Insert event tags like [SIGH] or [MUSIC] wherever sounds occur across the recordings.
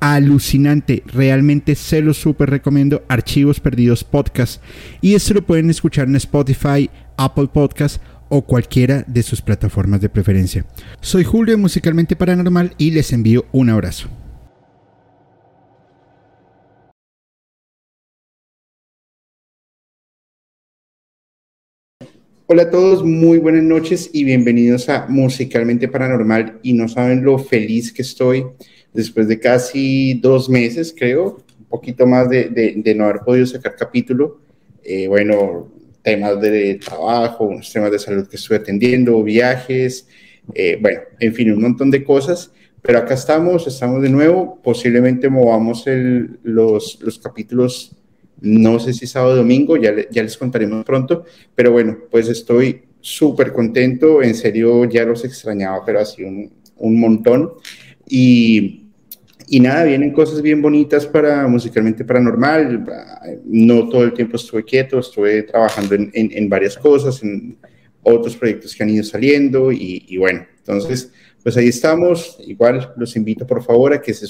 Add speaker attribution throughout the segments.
Speaker 1: alucinante. Realmente se lo súper recomiendo. Archivos Perdidos Podcast. Y esto lo pueden escuchar en Spotify, Apple Podcast o cualquiera de sus plataformas de preferencia. Soy Julio Musicalmente Paranormal y les envío un abrazo. Hola a todos, muy buenas noches y bienvenidos a Musicalmente Paranormal. Y no saben lo feliz que estoy después de casi dos meses, creo, un poquito más de, de, no haber podido sacar capítulo. Eh, bueno, temas de trabajo, unos temas de salud que estuve atendiendo, viajes, eh, bueno, en fin, un montón de cosas. Pero acá estamos, estamos de nuevo. Posiblemente movamos el, los, los capítulos, no sé si sábado o domingo, ya, ya les contaremos pronto. Pero bueno, pues estoy súper contento. En serio, ya los extrañaba, pero así un, un montón. Y, y nada, vienen cosas bien bonitas para musicalmente paranormal. No todo el tiempo estuve quieto, estuve trabajando en, en, varias cosas, en otros proyectos que han ido saliendo y, bueno, entonces, pues ahí estamos. Igual los invito por favor a que se,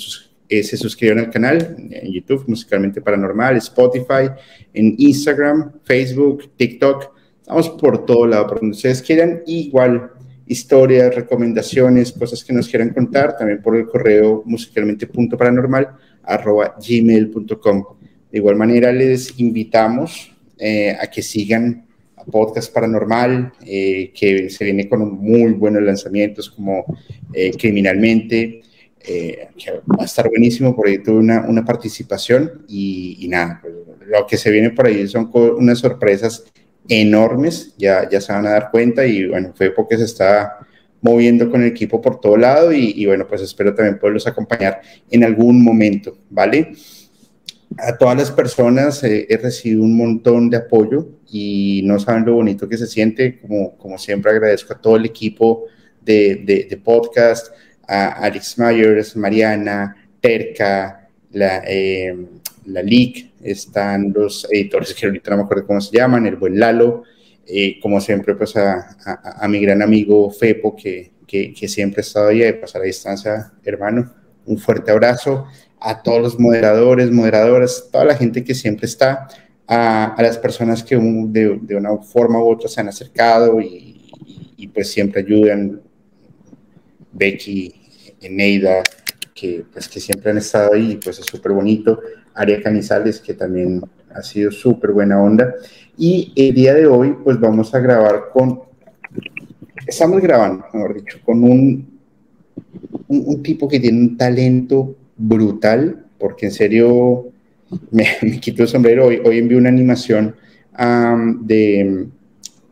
Speaker 1: eh, se suscriban al canal en YouTube, Musicalmente Paranormal, Spotify, en Instagram, Facebook, TikTok. Estamos por todo lado, por donde ustedes quieran. Igual historias, recomendaciones, cosas que nos quieran contar, también por el correo musicalmente.paranormal.gmail.com. De igual manera, les invitamos eh, a que sigan a Podcast Paranormal, eh, que se viene con muy buenos lanzamientos como eh, Criminalmente, que va a estar buenísimo, por ahí tuve una, una participación y, nada, pues, lo que se viene por ahí son unas sorpresas enormes, ya, ya se van a dar cuenta y bueno, fue porque se está moviendo con el equipo por todo lado y, bueno, pues espero también poderlos acompañar en algún momento, ¿vale? A todas las personas eh, he recibido un montón de apoyo y no saben lo bonito que se siente, como, como siempre agradezco a todo el equipo de, de, podcast, a Alex Myers, Mariana, Terca, la, eh, la LIC, están los editores que ahorita no me acuerdo cómo se llaman, el buen Lalo, eh, como siempre, pues a, mi gran amigo Fepo, que, que, siempre ha estado ahí de pasar a distancia, hermano, un fuerte abrazo, a todos los moderadores, moderadoras, toda la gente que siempre está, a, a las personas que de, una forma u otra se han acercado y, y, pues siempre ayudan, Becky, Neida, que, pues, que siempre han estado ahí, pues es súper bonito. Aria Canizales, que también ha sido súper buena onda. Y el día de hoy, pues vamos a grabar con, estamos grabando, mejor dicho, con un, un, tipo que tiene un talento brutal, porque en serio me, [LAUGHS] me quito el sombrero. Hoy, hoy envié una animación de,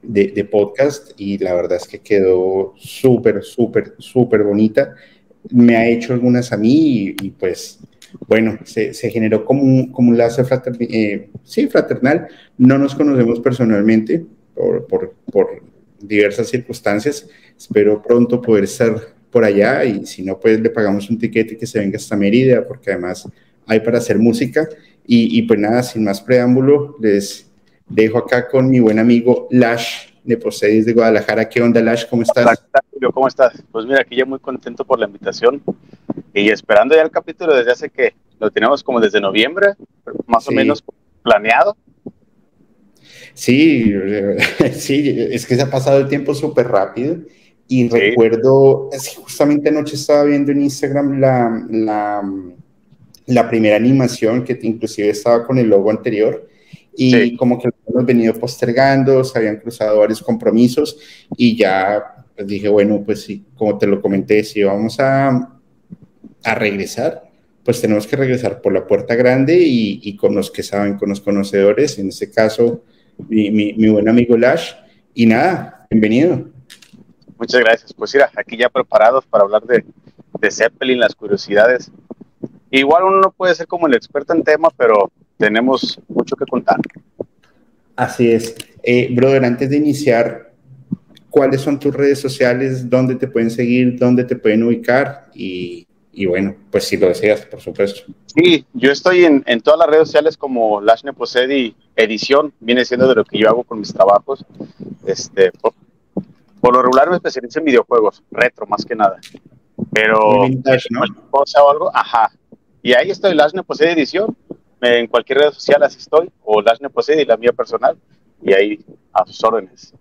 Speaker 1: de, de, podcast y la verdad es que quedó súper, súper, súper bonita. Me ha hecho algunas a mí y pues bueno, se, generó como un, como un lazo fraternal, eh, sí, fraternal. No nos conocemos personalmente por, por, por, diversas circunstancias. Espero pronto poder estar por allá y si no, pues le pagamos un tiquete que se venga hasta Mérida, porque además hay para hacer música. Y, y pues nada, sin más preámbulo, les dejo acá con mi buen amigo Lash de Poseis de Guadalajara. ¿Qué onda, Lash? ¿Cómo estás?
Speaker 2: ¿Cómo estás? Pues mira, aquí ya muy contento por la invitación y esperando ya el capítulo desde hace que lo tenemos como desde noviembre, más o menos planeado.
Speaker 1: Sí, [LAUGHS] sí, es que se ha pasado el tiempo súper rápido y recuerdo, es justamente anoche estaba viendo en Instagram la, la, la, primera animación que inclusive estaba con el logo anterior y como que lo hemos venido postergando, se habían cruzado varios compromisos y ya pues dije, bueno, pues sí, como te lo comenté, si vamos a, a regresar, pues tenemos que regresar por la puerta grande y, con los que saben, con los conocedores, en este caso mi, mi, buen amigo Lash. Y nada, bienvenido.
Speaker 2: Muchas gracias. Pues mira, aquí ya preparados para hablar de, de Zeppelin, las curiosidades. Igual uno no puede ser como el experto en tema, pero tenemos mucho que contar.
Speaker 1: Así es. Eh, brother, antes de iniciar, ¿cuáles son tus redes sociales? ¿Dónde te pueden seguir? ¿Dónde te pueden ubicar? Y, bueno, pues si lo deseas, por supuesto.
Speaker 2: Sí, yo estoy en, todas las redes sociales como Lashne Posedi Edición, viene siendo de lo que yo hago con mis trabajos. Este, por, lo regular me especializo en videojuegos, retro más que nada. Pero vintage, ¿no? cosa o algo, ajá. Y ahí estoy, Lashne Posedi Edición, en cualquier red social así estoy, o Lashne Posedi, la mía personal, y ahí a sus órdenes.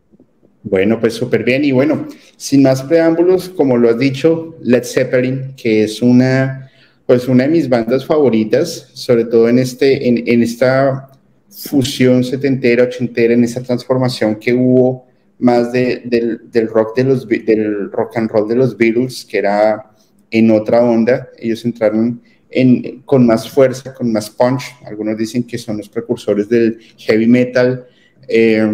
Speaker 1: Bueno, pues súper bien. Y bueno, sin más preámbulos, como lo has dicho, Led Zeppelin, que es una, pues una de mis bandas favoritas, sobre todo en, este, en, en esta fusión setentera, ochentera, en esa transformación que hubo más de, del, del, rock de los, del rock and roll de los Beatles, que era en otra onda. Ellos entraron en, con más fuerza, con más punch. Algunos dicen que son los precursores del heavy metal. Eh,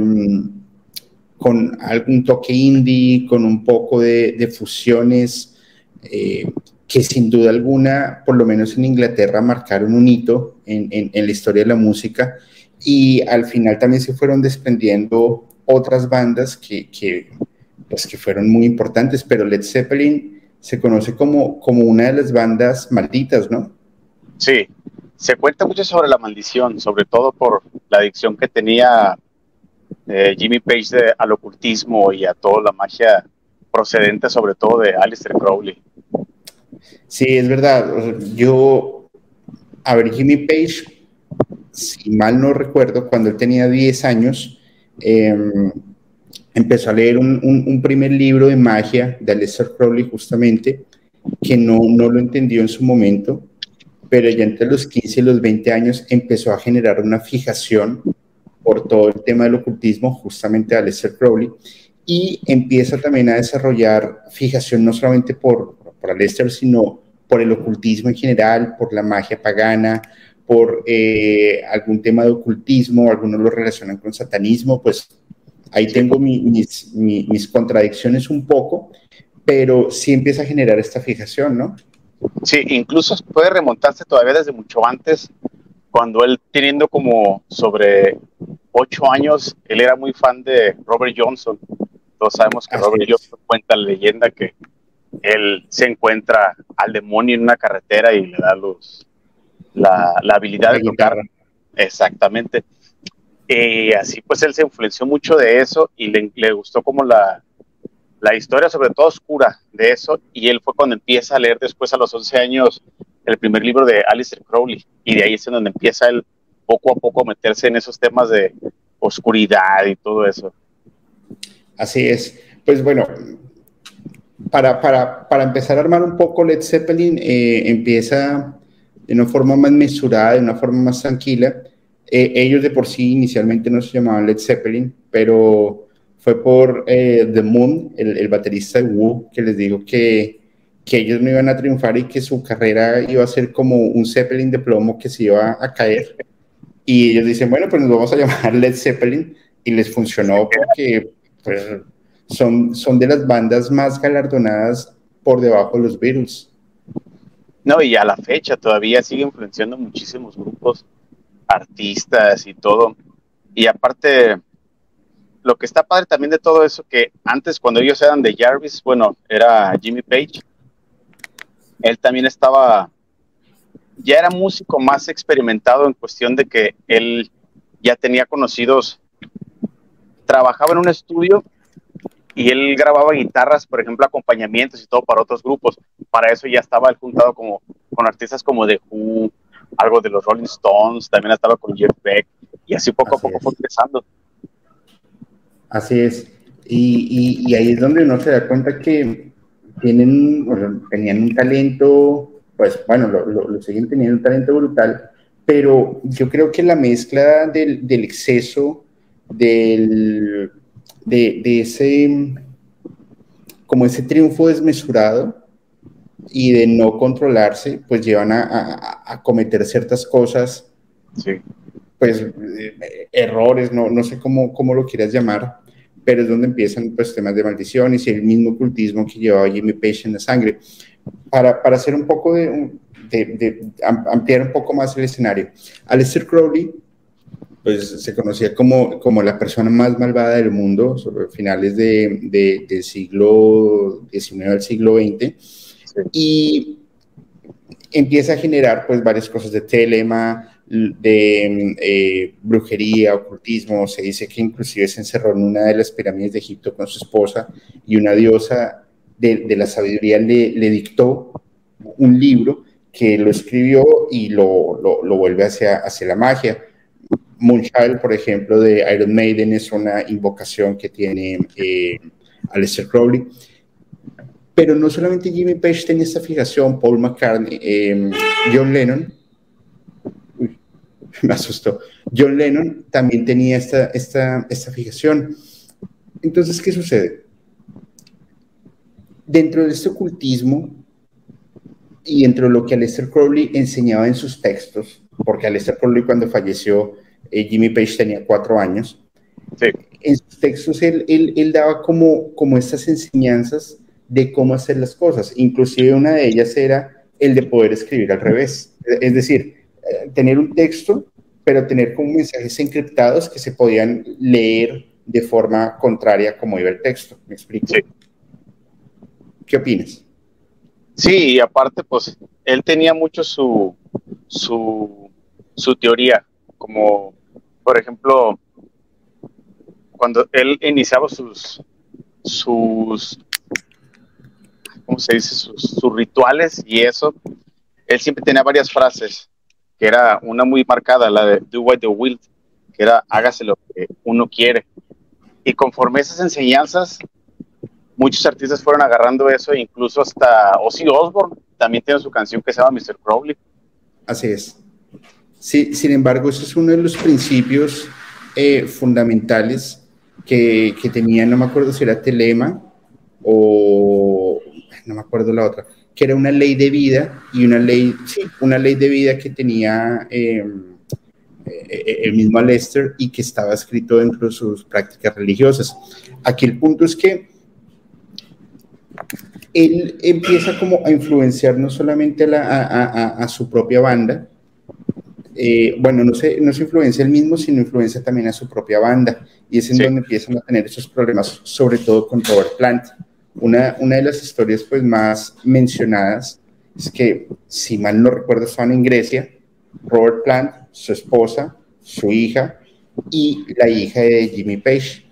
Speaker 1: con algún toque indie, con un poco de, fusiones eh, que sin duda alguna, por lo menos en Inglaterra, marcaron un hito en, la historia de la música y al final también se fueron desprendiendo otras bandas que, que, pues, que fueron muy importantes, pero Led Zeppelin se conoce como, como una de las bandas malditas, ¿no?
Speaker 2: Sí, se cuenta mucho sobre la maldición, sobre todo por la adicción que tenía Jimmy Page al ocultismo y a toda la magia procedente sobre todo de Alistair Crowley.
Speaker 1: Sí, es verdad. Yo, a ver, Jimmy Page, si mal no recuerdo, cuando él tenía 10 años, em, empezó a leer un, primer libro de magia de Alistair Crowley justamente, que no, no lo entendió en su momento, pero ya entre los 15 y los 20 años empezó a generar una fijación por todo el tema del ocultismo, justamente a Aleister Crowley, y empieza también a desarrollar fijación no solamente por, por Aleister, sino por el ocultismo en general, por la magia pagana, por eh, algún tema de ocultismo, algunos lo relacionan con satanismo, pues ahí tengo mis, mis, contradicciones un poco, pero sí empieza a generar esta fijación, ¿no?
Speaker 2: Sí, incluso puede remontarse todavía desde mucho antes, cuando él teniendo como sobre ocho años, él era muy fan de Robert Johnson. Todos sabemos que Robert Johnson cuenta la leyenda que él se encuentra al demonio en una carretera y le da los, la, habilidad de tocar. Exactamente. Y así pues él se influenció mucho de eso y le, le gustó como la, la historia, sobre todo oscura de eso. Y él fue cuando empieza a leer después a los 11 años el primer libro de Alistair Crowley. Y de ahí es donde empieza él poco a poco meterse en esos temas de oscuridad y todo eso.
Speaker 1: Así es. Pues bueno, para, para, para empezar a armar un poco Led Zeppelin, eh, empieza de una forma más mesurada, de una forma más tranquila. Eh, ellos de por sí inicialmente no se llamaban Led Zeppelin, pero fue por eh, The Moon, el, el, baterista de Wu, que les dijo que, que ellos no iban a triunfar y que su carrera iba a ser como un Zeppelin de plomo que se iba a caer. Y ellos dicen, bueno, pues nos vamos a llamar Led Zeppelin y les funcionó porque pues, son, son de las bandas más galardonadas por debajo de los Beatles.
Speaker 2: No, y a la fecha todavía sigue influenciando muchísimos grupos, artistas y todo. Y aparte, lo que está padre también de todo eso, que antes cuando ellos eran de Jarvis, bueno, era Jimmy Page, él también estaba ya era músico más experimentado en cuestión de que él ya tenía conocidos, trabajaba en un estudio y él grababa guitarras, por ejemplo, acompañamientos y todo para otros grupos. Para eso ya estaba él juntado como con artistas como The Who, algo de los Rolling Stones, también estaba con Jeff Beck y así poco a poco fue empezando.
Speaker 1: Así es. Y, y, ahí es donde uno se da cuenta que tienen, tenían un talento pues bueno, lo, lo, siguen teniendo un talento brutal, pero yo creo que la mezcla del, del exceso, del, de, de, ese, como ese triunfo desmesurado y de no controlarse, pues llevan a, a, cometer ciertas cosas, pues eh, errores, no, no sé cómo, cómo lo quieras llamar, pero es donde empiezan pues temas de maldiciones y el mismo ocultismo que llevaba Jimmy Page en la sangre para, para hacer un poco de, de, ampliar un poco más el escenario. Aleister Crowley, pues se conocía como, como la persona más malvada del mundo, sobre finales de, del siglo XIX al siglo XX, y empieza a generar pues varias cosas de telema, de eh, brujería, ocultismo, se dice que inclusive se encerró en una de las pirámides de Egipto con su esposa y una diosa de, la sabiduría le, le, dictó un libro que lo escribió y lo, lo, vuelve hacia, hacia la magia. Moonchild, por ejemplo, de Iron Maiden es una invocación que tiene eh, Aleister Crowley. Pero no solamente Jimmy Page tenía esta fijación, Paul McCartney, eh, John Lennon, [LAUGHS] me asustó, John Lennon también tenía esta, esta, esta fijación. Entonces, ¿qué sucede? Dentro de este ocultismo y dentro de lo que Aleister Crowley enseñaba en sus textos, porque Aleister Crowley cuando falleció, eh, Jimmy Page tenía cuatro años, en sus textos él, él, él, daba como, como estas enseñanzas de cómo hacer las cosas, inclusive una de ellas era el de poder escribir al revés, es decir, eh, tener un texto, pero tener como mensajes encriptados que se podían leer de forma contraria como iba el texto, ¿me explico? Sí. ¿Qué opinas?
Speaker 2: Sí, y aparte, pues él tenía mucho su, su, su teoría, como por ejemplo, cuando él iniciaba sus, sus ¿cómo se dice? Sus, rituales y eso, él siempre tenía varias frases, que era una muy marcada, la de do what you will, que era hágase lo que uno quiere. Y conforme esas enseñanzas muchos artistas fueron agarrando eso, incluso hasta Ozzy Osbourne también tiene su canción que se llama Mr. Crowley.
Speaker 1: Así es. Sí, sin embargo, ese es uno de los principios eh, fundamentales que, que, tenía, no me acuerdo si era Telema o no me acuerdo la otra, que era una ley de vida y una ley, sí, una ley de vida que tenía eh, eh, el mismo Lester y que estaba escrito dentro de sus prácticas religiosas. Aquí el punto es que él empieza como a influenciar no solamente a, su propia banda, eh, bueno, no se, no se influencia él mismo, sino influencia también a su propia banda, y es en donde empiezan a tener esos problemas, sobre todo con Robert Plant. Una, de las historias pues, más mencionadas es que, si mal no recuerdo, estaban en Grecia, Robert Plant, su esposa, su hija y la hija de Jimmy Page.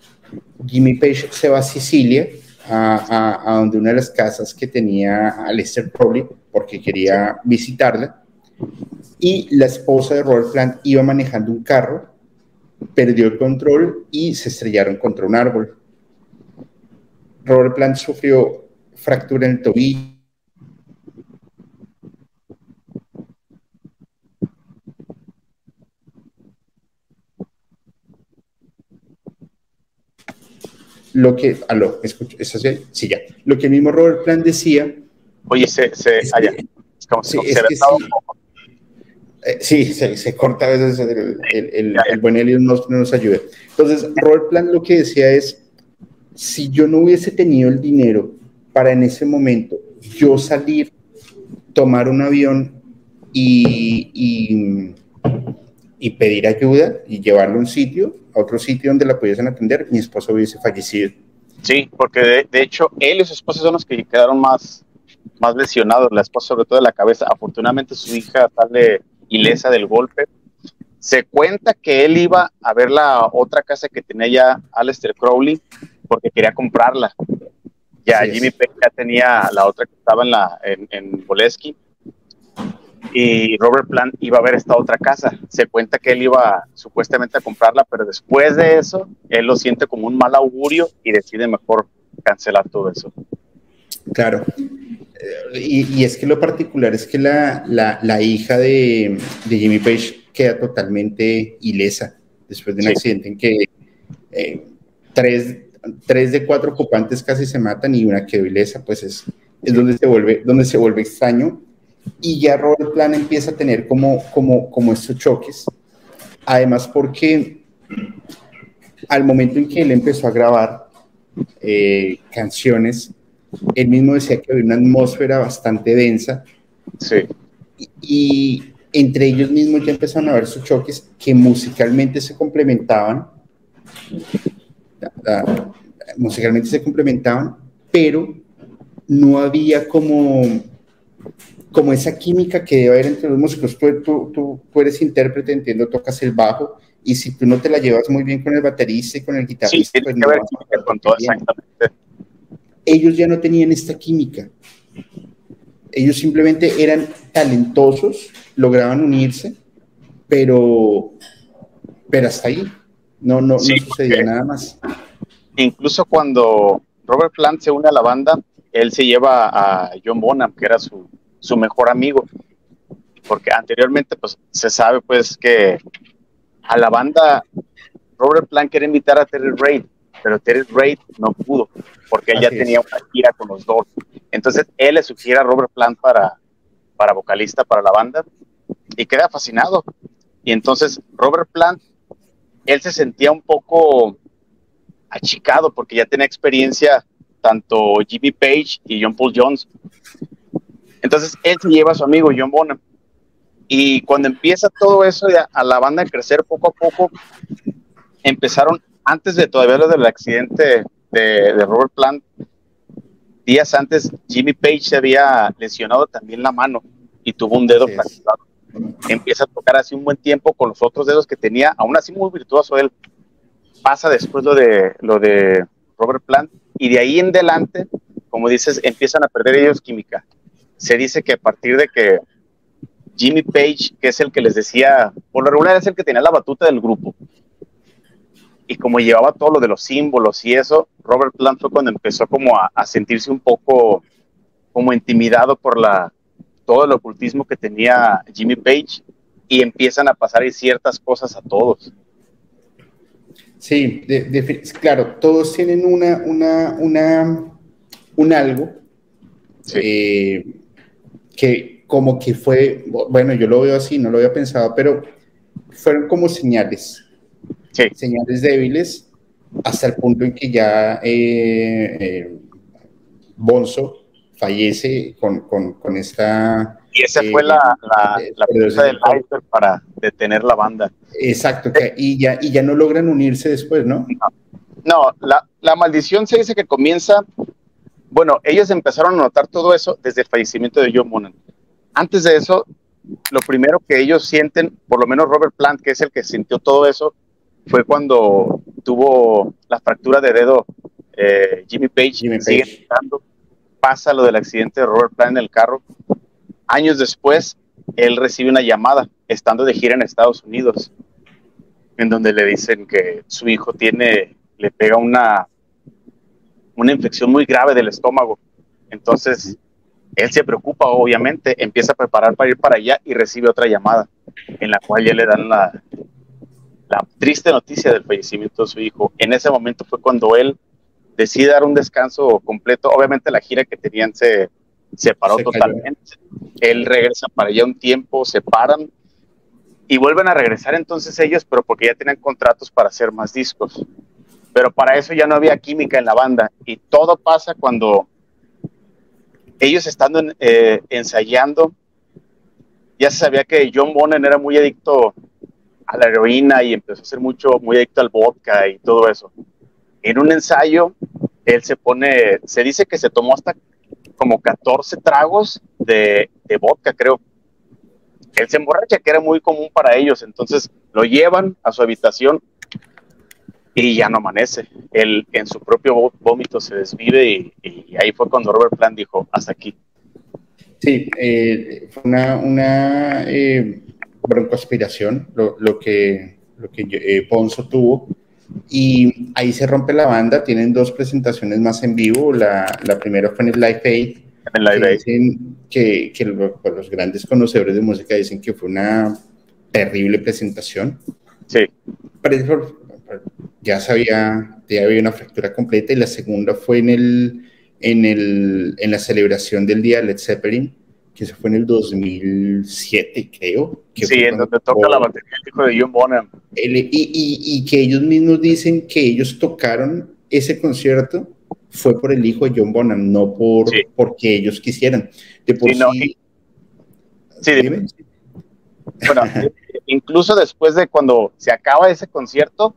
Speaker 1: Jimmy Page se va a Sicilia a, a, donde una de las casas que tenía Lester Crowley porque quería visitarla y la esposa de Robert Plant iba manejando un carro, perdió el control y se estrellaron contra un árbol. Robert Plant sufrió fractura en el tobillo lo que, aló, escucho, ¿eso sí? sí, ya, lo que el mismo Robert Plant decía.
Speaker 2: Oye, se, se, es allá, es como sí, se,
Speaker 1: eh, sí, se, se, corta a veces el, el, el, buen Elliot no, nos ayuda. Entonces, Robert Plant lo que decía es, si yo no hubiese tenido el dinero para en ese momento yo salir, tomar un avión y, y, y pedir ayuda y llevarlo a un sitio, otro sitio donde la pudiesen atender, mi esposo hubiese fallecido.
Speaker 2: Sí, porque de, hecho él y su esposa son los que quedaron más, más lesionados, la esposa sobre todo de la cabeza. Afortunadamente su hija sale ilesa del golpe. Se cuenta que él iba a ver la otra casa que tenía ya Aleister Crowley porque quería comprarla. Ya Jimmy Page ya tenía la otra que estaba en, la, en, en Boleski y Robert Plant iba a ver esta otra casa. Se cuenta que él iba supuestamente a comprarla, pero después de eso, él lo siente como un mal augurio y decide mejor cancelar todo eso.
Speaker 1: Claro. Eh, y, es que lo particular es que la, la, hija de, de, Jimmy Page queda totalmente ilesa después de un accidente en que eh, tres, tres, de cuatro ocupantes casi se matan y una quedó ilesa, pues es, es donde, se vuelve, donde se vuelve extraño y ya Robert Plan empieza a tener como, como, como estos choques. Además, porque al momento en que él empezó a grabar eh, canciones, él mismo decía que había una atmósfera bastante densa.
Speaker 2: Sí.
Speaker 1: Y, entre ellos mismos ya empezaron a ver sus choques que musicalmente se complementaban, musicalmente se complementaban, pero no había como, como esa química que debe haber entre los músicos. Tú, tú, tú, eres intérprete, entiendo, tocas el bajo, y si tú no te la llevas muy bien con el baterista y con el guitarrista, pues no con todo, exactamente. Ellos ya no tenían esta química. Ellos simplemente eran talentosos, lograban unirse, pero, pero hasta ahí. No, no, no sucedía nada más.
Speaker 2: Incluso cuando Robert Plant se une a la banda, él se lleva a John Bonham, que era su, su mejor amigo, porque anteriormente pues se sabe pues que a la banda Robert Plant quería invitar a Terry Reid, pero Terry Reid no pudo, porque él ya tenía una gira con los dos. Entonces él le sugiere a Robert Plant para, para vocalista para la banda y queda fascinado. Y entonces Robert Plant, él se sentía un poco achicado porque ya tenía experiencia tanto Jimmy Page y John Paul Jones. Entonces él se lleva a su amigo John Bonham. Y cuando empieza todo eso a la banda a crecer poco a poco, empezaron, antes de todavía lo del accidente de, Robert Plant, días antes Jimmy Page se había lesionado también la mano y tuvo un dedo fracturado. Empieza a tocar así un buen tiempo con los otros dedos que tenía, aún así muy virtuoso él. Pasa después lo de, lo de Robert Plant y de ahí en adelante, como dices, empiezan a perder ellos química. Se dice que a partir de que Jimmy Page, que es el que les decía, por lo regular es el que tenía la batuta del grupo, y como llevaba todo lo de los símbolos y eso, Robert Plant fue cuando empezó como a, sentirse un poco como intimidado por la, todo el ocultismo que tenía Jimmy Page y empiezan a pasar ciertas cosas a todos.
Speaker 1: Sí, claro, todos tienen una, una, una, un algo eh, que como que fue, bueno, yo lo veo así, no lo había pensado, pero fueron como señales, señales débiles, hasta el punto en que ya eh, eh, Bonzo fallece con, con, con esta
Speaker 2: y esa fue la, la, la del iceberg para detener la banda.
Speaker 1: Exacto, y, ya, y ya no logran unirse después, ¿no?
Speaker 2: No, la, la, maldición se dice que comienza, bueno, ellos empezaron a notar todo eso desde el fallecimiento de John Bonham. Antes de eso, lo primero que ellos sienten, por lo menos Robert Plant, que es el que sintió todo eso, fue cuando tuvo la fractura de dedo eh, Jimmy Page, Jimmy Page. Pasa lo del accidente de Robert Plant en el carro, Años después, él recibe una llamada, estando de gira en Estados Unidos, en donde le dicen que su hijo tiene, le pega una, una infección muy grave del estómago. Entonces, él se preocupa, obviamente, empieza a preparar para ir para allá y recibe otra llamada, en la cual ya le dan la, la triste noticia del fallecimiento de su hijo. En ese momento fue cuando él decide dar un descanso completo. Obviamente la gira que tenían se, se paró totalmente. Él regresa para allá un tiempo, se paran y vuelven a regresar entonces ellos, pero porque ya tienen contratos para hacer más discos. Pero para eso ya no había química en la banda y todo pasa cuando ellos estando eh, ensayando, ya se sabía que John Bonham era muy adicto a la heroína y empezó a ser mucho, muy adicto al vodka y todo eso. En un ensayo, él se pone, se dice que se tomó hasta como 14 tragos de, vodka, creo. Él se emborracha, que era muy común para ellos, entonces lo llevan a su habitación y ya no amanece. Él en su propio vómito se desvive y, ahí fue cuando Robert Plant dijo, hasta aquí.
Speaker 1: Sí, eh, fue una, una eh, broncoaspiración lo, que, lo que eh, Ponzo tuvo y ahí se rompe la banda, tienen dos presentaciones más en vivo, la, la primera fue en el Live Aid, en Live que, que, pues, los grandes conocedores de música dicen que fue una terrible presentación.
Speaker 2: Sí.
Speaker 1: Pero ya sabía, ya había una fractura completa y la segunda fue en, el, en, el, en la celebración del día de Led Zeppelin, que se fue en el 2007, creo. Que
Speaker 2: sí, en donde toca la batería el hijo de John Bonham.
Speaker 1: y, y, que ellos mismos dicen que ellos tocaron ese concierto fue por el hijo de John Bonham, no por porque ellos quisieran. De por sí,
Speaker 2: sí, Bueno, [LAUGHS] incluso después de cuando se acaba ese concierto,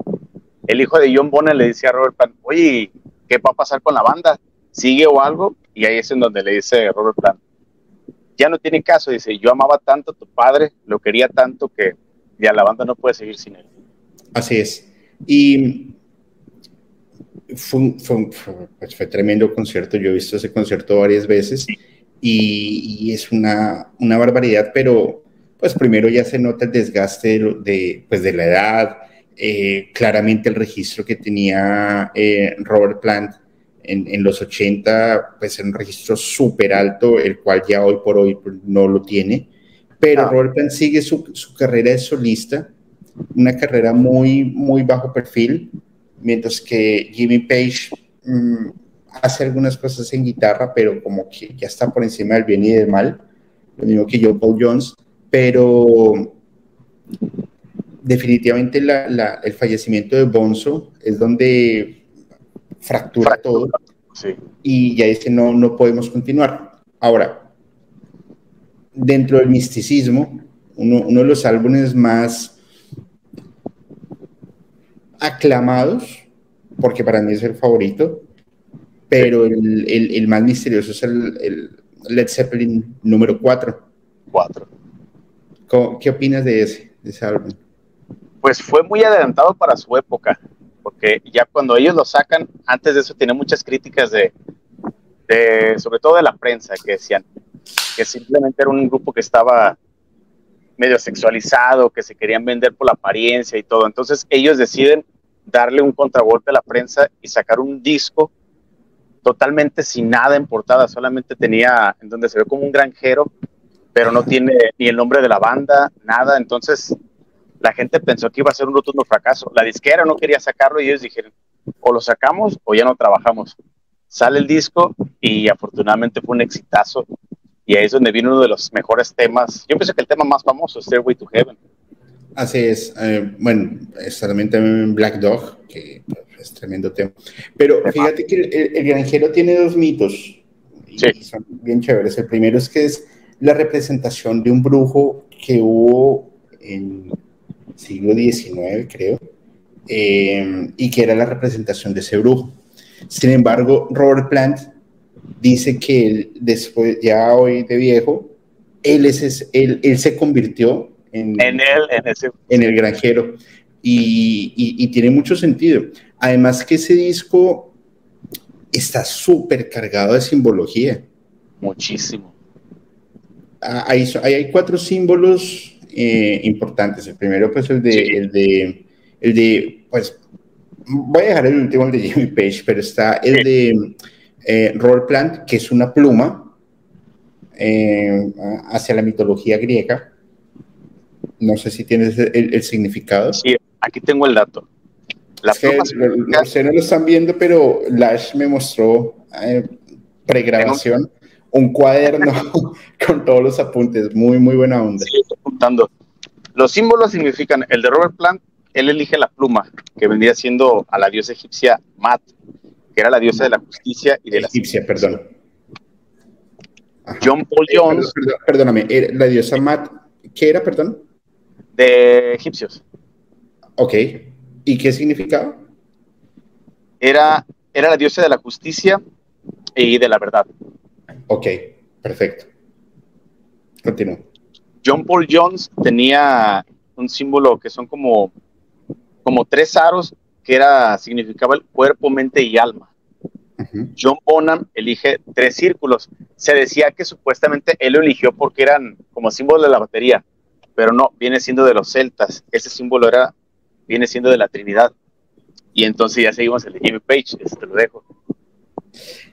Speaker 2: el hijo de John Bonham le dice a Robert Plant, oye, ¿qué va a pasar con la banda? ¿Sigue o algo? Y ahí es en donde le dice Robert Plant, ya no tiene caso, dice, yo amaba tanto a tu padre, lo quería tanto que ya la banda no puede seguir sin él.
Speaker 1: Así es. Y fue, pues fue, tremendo concierto, yo he visto ese concierto varias veces y, es una, una, barbaridad, pero pues primero ya se nota el desgaste de, pues de la edad, eh, claramente el registro que tenía eh, Robert Plant en, los 80, pues era un registro súper alto, el cual ya hoy por hoy no lo tiene, pero ah. Robert Plant sigue su, su, carrera de solista, una carrera muy, muy bajo perfil, mientras que Jimmy Page mm, hace algunas cosas en guitarra, pero como que ya está por encima del bien y del mal, lo mismo que Joe Paul Jones, pero definitivamente el fallecimiento de Bonzo es donde fractura, todo y ya dice no, no podemos continuar. Ahora, dentro del misticismo, uno, uno de los álbumes más aclamados, porque para mí es el favorito, pero el, el, más misterioso es el, Led Zeppelin número 4.
Speaker 2: 4.
Speaker 1: ¿Qué opinas de ese, de ese álbum?
Speaker 2: Pues fue muy adelantado para su época, porque ya cuando ellos lo sacan, antes de eso tiene muchas críticas de, de, sobre todo de la prensa, que decían que simplemente era un grupo que estaba medio sexualizado, que se querían vender por la apariencia y todo. Entonces ellos deciden darle un contragolpe a la prensa y sacar un disco totalmente sin nada en portada, solamente tenía en donde se ve como un granjero, pero no tiene ni el nombre de la banda, nada. Entonces la gente pensó que iba a ser un rotundo fracaso. La disquera no quería sacarlo y ellos dijeron, o lo sacamos o ya no trabajamos. Sale el disco y afortunadamente fue un exitazo y ahí es donde viene uno de los mejores temas. Yo pienso que el tema más famoso es Stairway to Heaven.
Speaker 1: Así es. Eh, bueno, está también Black Dog, que es tremendo tema. Pero fíjate que el, granjero tiene dos mitos y son bien chéveres. El primero es que es la representación de un brujo que hubo en siglo XIX, creo, eh, y que era la representación de ese brujo. Sin embargo, Robert Plant dice que él, después, ya hoy de viejo, él, es, él, él se convirtió en,
Speaker 2: en, él, en, ese...
Speaker 1: en el granjero. Y, y, tiene mucho sentido. Además que ese disco está súper cargado de simbología.
Speaker 2: Muchísimo.
Speaker 1: Ah, hay, hay cuatro símbolos eh, importantes. El primero, pues, el de, el de, el de, pues, voy a dejar el último, el de Jimmy Page, pero está el de eh, Roll Plant, que es una pluma eh, hacia la mitología griega. No sé si tienes el, significado.
Speaker 2: Sí, aquí tengo el dato.
Speaker 1: La no lo están viendo, pero Lash me mostró eh, pregrabación, un cuaderno [LAUGHS] con todos los apuntes. Muy, muy buena onda.
Speaker 2: Sí, estoy apuntando. Los símbolos significan, el de Robert Plant, él elige la pluma, que vendría siendo a la diosa egipcia Mat, que era la diosa de la justicia y de la
Speaker 1: egipcia, perdón.
Speaker 2: John Paul eh, Jones.
Speaker 1: perdóname, la diosa Mat, ¿qué era, perdón?
Speaker 2: De egipcios.
Speaker 1: Ok. ¿Y qué significaba?
Speaker 2: Era, era la diosa de la justicia y de la verdad.
Speaker 1: Ok, perfecto. Continúo.
Speaker 2: John Paul Jones tenía un símbolo que son como, como tres aros que era, significaba el cuerpo, mente y alma. John Bonham elige tres círculos. Se decía que supuestamente él lo eligió porque eran como símbolo de la batería, pero no, viene siendo de los celtas. Ese símbolo era, viene siendo de la Trinidad. Y entonces ya seguimos el de Jimmy Page, este te lo dejo.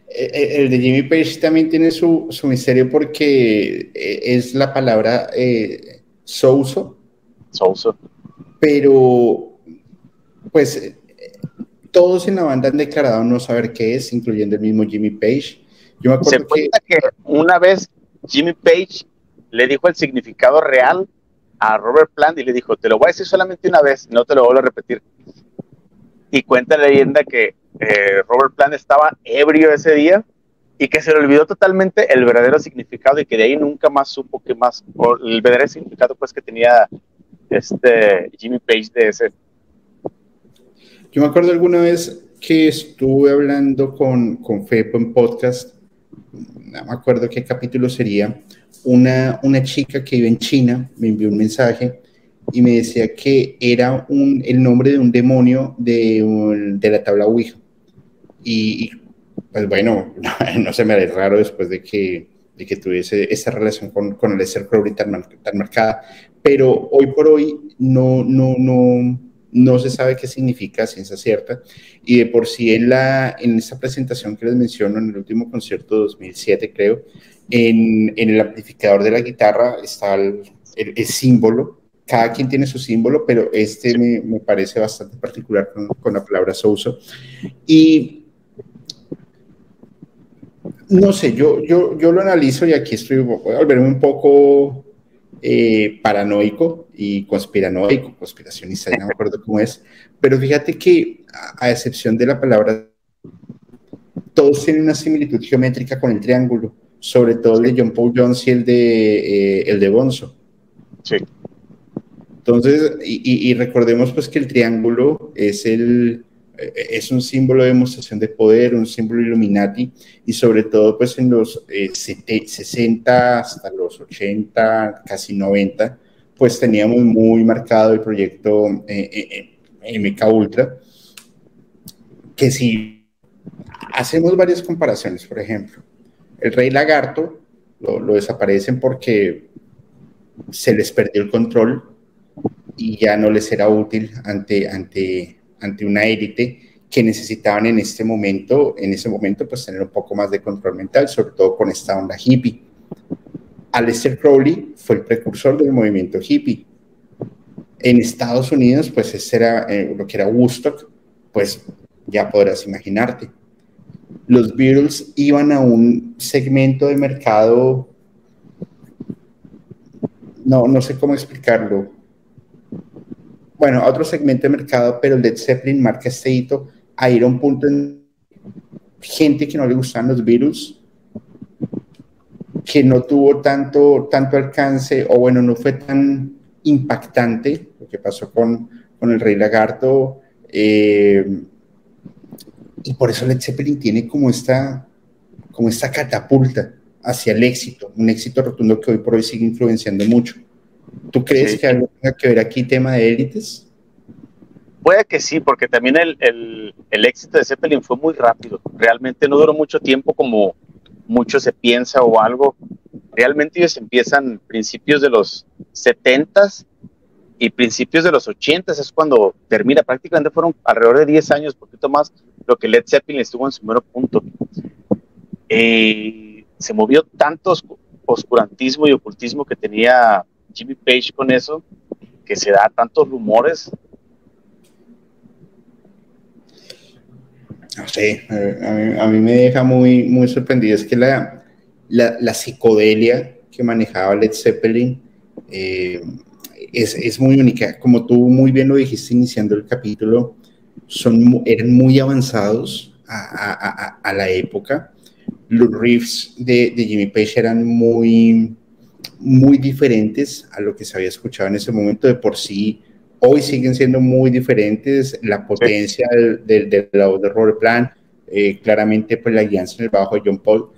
Speaker 1: Eh, eh, el de Jimmy Page también tiene su, su misterio porque eh, es la palabra eh, souso.
Speaker 2: Souso.
Speaker 1: Pero pues todos en la banda han declarado no saber qué es, incluyendo el mismo Jimmy Page.
Speaker 2: Yo me acuerdo Se cuenta que... una vez Jimmy Page le dijo el significado real a Robert Plant y le dijo, te lo voy a decir solamente una vez, no te lo vuelvo a repetir. Y cuenta la leyenda que eh, Robert Plant estaba ebrio ese día y que se le olvidó totalmente el verdadero significado y que de ahí nunca más supo que más, el verdadero significado pues que tenía este Jimmy Page de ese.
Speaker 1: Yo me acuerdo alguna vez que estuve hablando con, con Fepo en podcast, no me acuerdo qué capítulo sería, una, una chica que vive en China me envió un mensaje y me decía que era un, el nombre de un demonio de, de la tabla Ouija. Y, pues bueno, [LAUGHS] no, se me hace raro después de que, de que tuviese esta relación con, con el Esther Crowley tan, tan marcada, pero hoy por hoy no, no, no, no se sabe qué significa ciencia cierta. Y de por sí en, la, en esta presentación que les menciono, en el último concierto de 2007 creo, en, en el amplificador de la guitarra está el, el, símbolo. Cada quien tiene su símbolo, pero este me, me parece bastante particular con, con la palabra souso. Y no sé, yo, yo, yo lo analizo y aquí estoy, voy a volverme un poco eh, paranoico y conspiranoico, conspiracionista, no me acuerdo cómo es, pero fíjate que a, excepción de la palabra, todos tienen una similitud geométrica con el triángulo, sobre todo el de John Paul Jones y el de, eh, el de Bonzo.
Speaker 2: Sí.
Speaker 1: Entonces, y, y, recordemos pues que el triángulo es el, es un símbolo de demostración de poder, un símbolo Illuminati, y sobre todo pues en los 60 eh, hasta los 80, casi 90, pues teníamos muy marcado el proyecto eh, eh, MK Ultra, que si hacemos varias comparaciones, por ejemplo, el rey lagarto lo, lo desaparecen porque se les perdió el control y ya no les era útil ante, ante ante una élite que necesitaban en este momento, en ese momento, pues tener un poco más de control mental, sobre todo con esta onda hippie. Aleister Crowley fue el precursor del movimiento hippie. En Estados Unidos, pues ese era eh, lo que era Woodstock, pues ya podrás imaginarte. Los Beatles iban a un segmento de mercado, no, no sé cómo explicarlo, bueno, a otro segmento de mercado, pero Led Zeppelin marca este hito a ir a un punto en gente que no le gustaban los virus, que no tuvo tanto, tanto alcance, o bueno, no fue tan impactante lo que pasó con, con el Rey Lagarto. Eh, y por eso Led Zeppelin tiene como esta, como esta catapulta hacia el éxito, un éxito rotundo que hoy por hoy sigue influenciando mucho. ¿Tú crees que algo tenga que ver aquí tema de élites?
Speaker 2: Puede que sí, porque también el, el, el, éxito de Zeppelin fue muy rápido. Realmente no duró mucho tiempo como mucho se piensa o algo. Realmente ellos empiezan principios de los 70s y principios de los 80s es cuando termina. Prácticamente fueron alrededor de 10 años, poquito más, lo que Led Zeppelin estuvo en su mero punto. Eh, se movió tanto oscurantismo y ocultismo que tenía Jimmy Page con eso, que se da tantos rumores.
Speaker 1: No sé, a mí, me deja muy, muy sorprendido. Es que la, la, psicodelia que manejaba Led Zeppelin eh, es, es, muy única. Como tú muy bien lo dijiste iniciando el capítulo, son, eran muy avanzados a, a, a la época. Los riffs de, de Jimmy Page eran muy, muy diferentes a lo que se había escuchado en ese momento de por sí. Hoy siguen siendo muy diferentes. La potencia del, del, del, de Robert Plan, eh, claramente pues la guianza en el bajo de John Paul.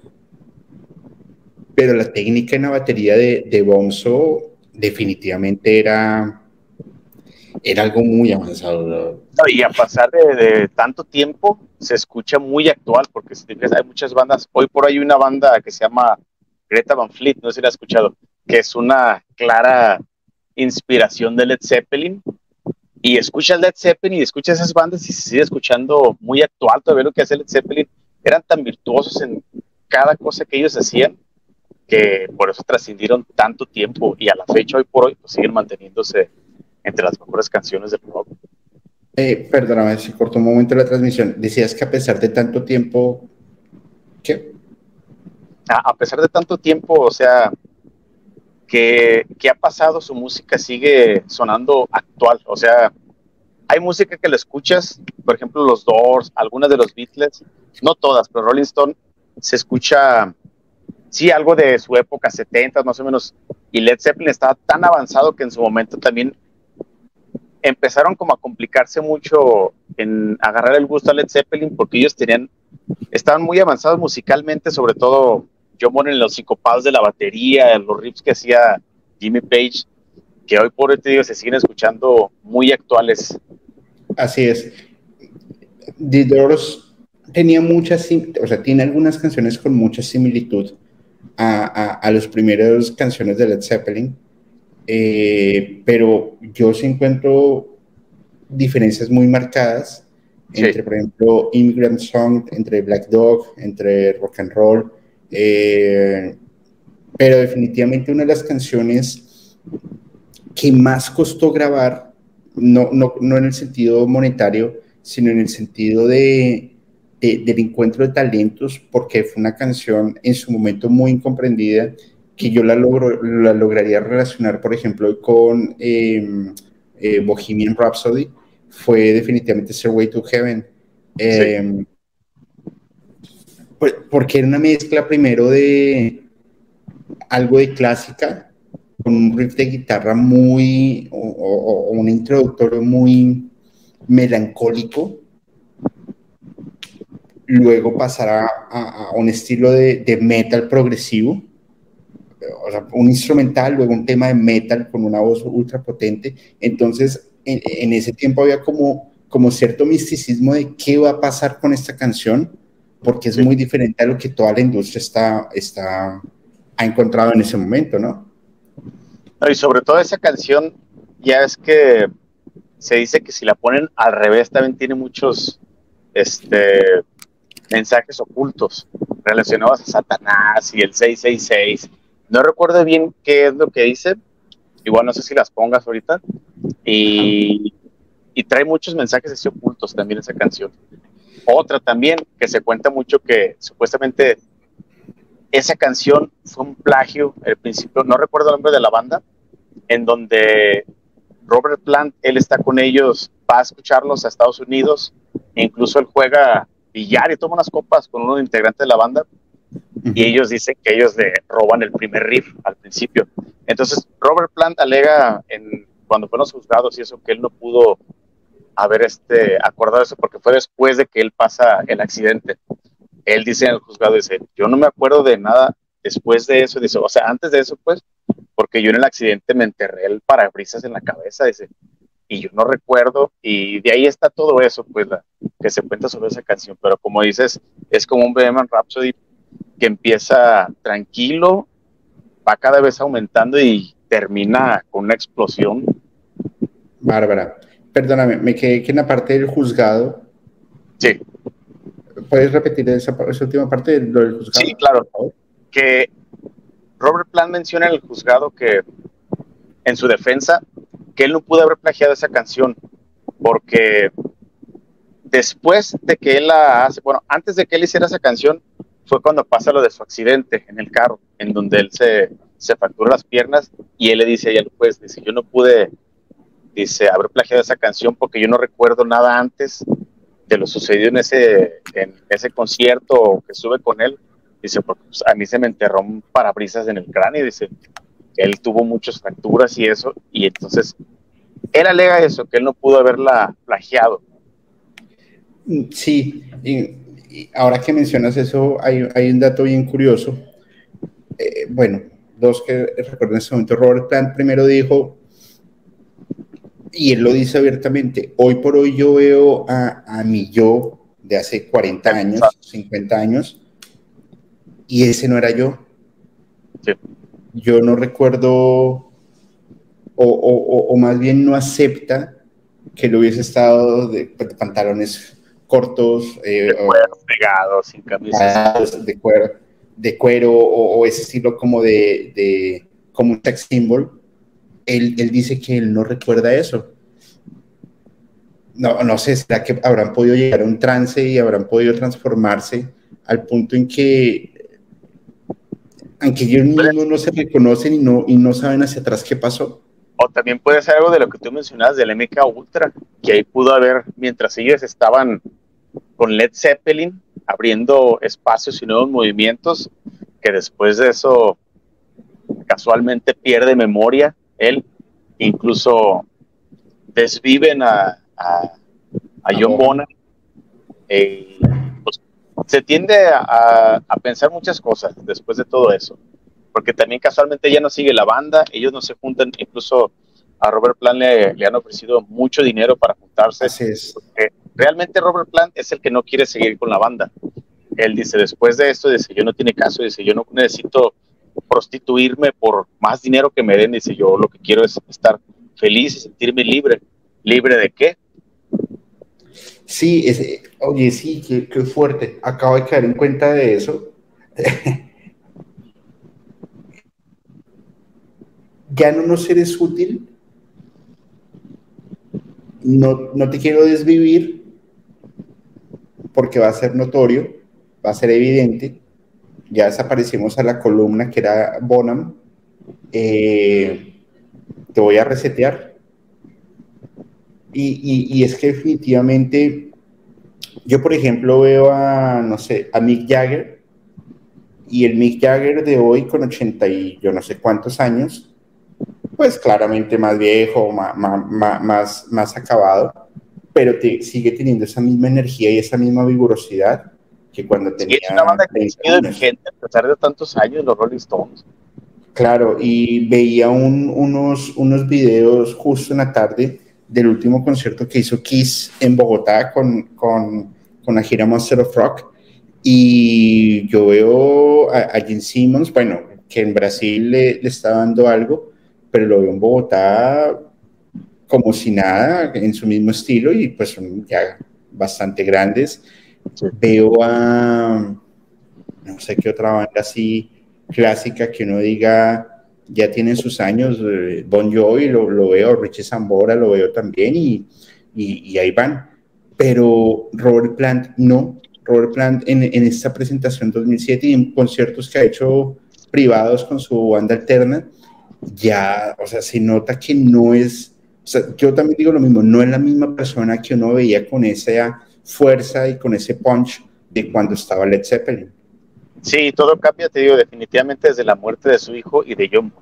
Speaker 1: Pero la técnica en la batería de, de Bonzo definitivamente era, era algo muy avanzado.
Speaker 2: y a pasar de, tanto tiempo, se escucha muy actual, porque hay muchas bandas. Hoy por ahí hay una banda que se llama Greta Van Fleet, no sé si la has escuchado, que es una clara inspiración de Led Zeppelin. Y escuchas Led Zeppelin y escuchas esas bandas y se sigue escuchando muy actual todavía lo que hace Led Zeppelin. Eran tan virtuosos en cada cosa que ellos hacían que por eso trascendieron tanto tiempo y a la fecha, hoy por hoy, pues siguen manteniéndose entre las mejores canciones del rock.
Speaker 1: Eh, perdóname, si cortó un momento la transmisión. Decías que a pesar de tanto tiempo, ¿qué?
Speaker 2: a, pesar de tanto tiempo, o sea, que, ha pasado, su música sigue sonando actual. O sea, hay música que la escuchas, por ejemplo, los Doors, algunas de los Beatles, no todas, pero Rolling Stone se escucha, sí, algo de su época, 70 más o menos, y Led Zeppelin estaba tan avanzado que en su momento también empezaron como a complicarse mucho en agarrar el gusto a Led Zeppelin porque ellos tenían, estaban muy avanzados musicalmente, sobre todo yo Bonham en los psicopados de la batería, los riffs que hacía Jimmy Page, que hoy por hoy te digo se siguen escuchando muy actuales.
Speaker 1: Así es. The Doors tenía muchas, o sea, tiene algunas canciones con mucha similitud a, a, a las primeras canciones de Led Zeppelin, eh, pero yo sí encuentro diferencias muy marcadas entre, por ejemplo, Immigrant Song, entre Black Dog, entre Rock and Roll, eh, pero definitivamente una de las canciones que más costó grabar, no, no, no en el sentido monetario, sino en el sentido de, del encuentro de talentos, porque fue una canción en su momento muy incomprendida, que yo la, logro, la lograría relacionar, por ejemplo, con em, eh, Bohemian Rhapsody, fue definitivamente Way to Heaven. Em, pues, porque era una mezcla primero de algo de clásica, con un riff de guitarra muy, o un introductorio muy melancólico, luego pasará a, un estilo de, metal progresivo, o sea, un instrumental, luego un tema de metal con una voz ultra potente. Entonces, en, ese tiempo había como, como cierto misticismo de qué va a pasar con esta canción, porque es muy diferente a lo que toda la industria está, está, ha encontrado en ese momento, ¿no?
Speaker 2: Y sobre todo esa canción, ya es que se dice que si la ponen al revés también tiene muchos este, mensajes ocultos relacionados a Satanás y el 666. No recuerdo bien qué es lo que dice, igual no sé si las pongas ahorita, y, y trae muchos mensajes así ocultos también esa canción. Otra también que se cuenta mucho que supuestamente esa canción fue un plagio, al principio, no recuerdo el nombre de la banda, en donde Robert Plant, él está con ellos, va a escucharlos a Estados Unidos, e incluso él juega billar y toma unas copas con uno de integrantes de la banda, y ellos dicen que ellos le roban el primer riff al principio. Entonces, Robert Plant alega en, cuando fueron juzgados y eso, que él no pudo haber este, acordado eso porque fue después de que él pasa el accidente. Él dice en el juzgado, dice, yo no me acuerdo de nada después de eso, dice, o sea, antes de eso, pues, porque yo en el accidente me enterré el parabrisas en la cabeza, dice, y yo no recuerdo, y de ahí está todo eso, pues, la, que se cuenta sobre esa canción, pero como dices, es como un Bohemian Rhapsody que empieza tranquilo, va cada vez aumentando y termina con una explosión.
Speaker 1: Bárbara, perdóname, me quedé que en la parte del juzgado.
Speaker 2: Sí.
Speaker 1: ¿Puedes repetir esa, última parte del, del juzgado?
Speaker 2: Sí, claro. Que Robert Plant menciona en el juzgado que, en su defensa, que él no pudo haber plagiado esa canción porque después de que él la hace, bueno, antes de que él hiciera esa canción, fue cuando pasa lo de su accidente en el carro, en donde él se, se fractura las piernas y él le dice ahí al juez, dice, yo no pude, dice, haber plagiado esa canción porque yo no recuerdo nada antes de lo sucedido en ese, en ese concierto que estuve con él Dice, porque pues, a mí se me enterró un parabrisas en el cráneo. Dice, él tuvo muchas fracturas y eso. Y entonces, él alega eso, que él no pudo haberla plagiado.
Speaker 1: Sí, y, ahora que mencionas eso, hay, hay un dato bien curioso. Eh, bueno, dos que recuerdo en este momento. Robert Plant primero dijo, y él lo dice abiertamente, hoy por hoy yo veo a, a mi yo de hace 40 años, 50 años, y ese no era yo. Yo no recuerdo, o, o, más bien no acepta que lo hubiese estado de, pantalones cortos,
Speaker 2: eh, de cuero, sin camisas.
Speaker 1: De cuero, de cuero o, ese estilo como de, de como un sex symbol. Él, él, dice que él no recuerda eso. No, no sé, ¿será que habrán podido llegar a un trance y habrán podido transformarse al punto en que aunque ellos mismos no se reconocen y no, y no saben hacia atrás qué pasó.
Speaker 2: O también puede ser algo de lo que tú mencionabas del MK Ultra, que ahí pudo haber, mientras ellos estaban con Led Zeppelin, abriendo espacios y nuevos movimientos, que después de eso casualmente pierde memoria él, incluso desviven a, a, John Bonham. Eh, pues, se tiende a, a, pensar muchas cosas después de todo eso, porque también casualmente ya no sigue la banda, ellos no se juntan, incluso a Robert Plant le, le han ofrecido mucho dinero para juntarse.
Speaker 1: Así es.
Speaker 2: Realmente Robert Plant es el que no quiere seguir con la banda. Él dice, después de esto, dice, yo no tiene caso, dice, yo no necesito prostituirme por más dinero que me den, dice, yo lo que quiero es estar feliz y sentirme libre. ¿Libre de qué?
Speaker 1: Sí, oye, sí, qué, qué fuerte. Acabo de caer en cuenta de eso. [LAUGHS] ya no nos eres útil no, no te quiero desvivir porque va a ser notorio, va a ser evidente. Ya desaparecimos a la columna que era Bonham. Eh, te voy a resetear. Y, y, es que definitivamente, yo por ejemplo veo a, no sé, a Mick Jagger, y el Mick Jagger de hoy con 80 y yo no sé cuántos años, pues claramente más viejo, más, más, más, acabado, pero te, sigue teniendo esa misma energía y esa misma vigorosidad que cuando tenía.
Speaker 2: Sí, es una banda que sigue vigente a pesar de tantos años, los Rolling Stones.
Speaker 1: Claro, y veía unos, unos videos justo en la tarde del último concierto que hizo Kiss en Bogotá con, con, con la gira Monster of Rock. Y yo veo a, a Gene Simmons, bueno, que en Brasil le, le está dando algo, pero lo veo en Bogotá como si nada, en su mismo estilo y pues son ya bastante grandes. Veo a, no sé qué otra banda así clásica que uno diga, ya tienen sus años, eh, Bon Jovi lo, lo veo, Richie Zambora lo veo también y, y, ahí van. Pero Robert Plant no. Robert Plant en, en esta presentación 2007 y en conciertos que ha hecho privados con su banda alterna, ya, o sea, se nota que no es, o sea, yo también digo lo mismo, no es la misma persona que uno veía con esa fuerza y con ese punch de cuando estaba Led Zeppelin.
Speaker 2: Sí, todo cambia, te digo, definitivamente desde la muerte de su hijo y de John.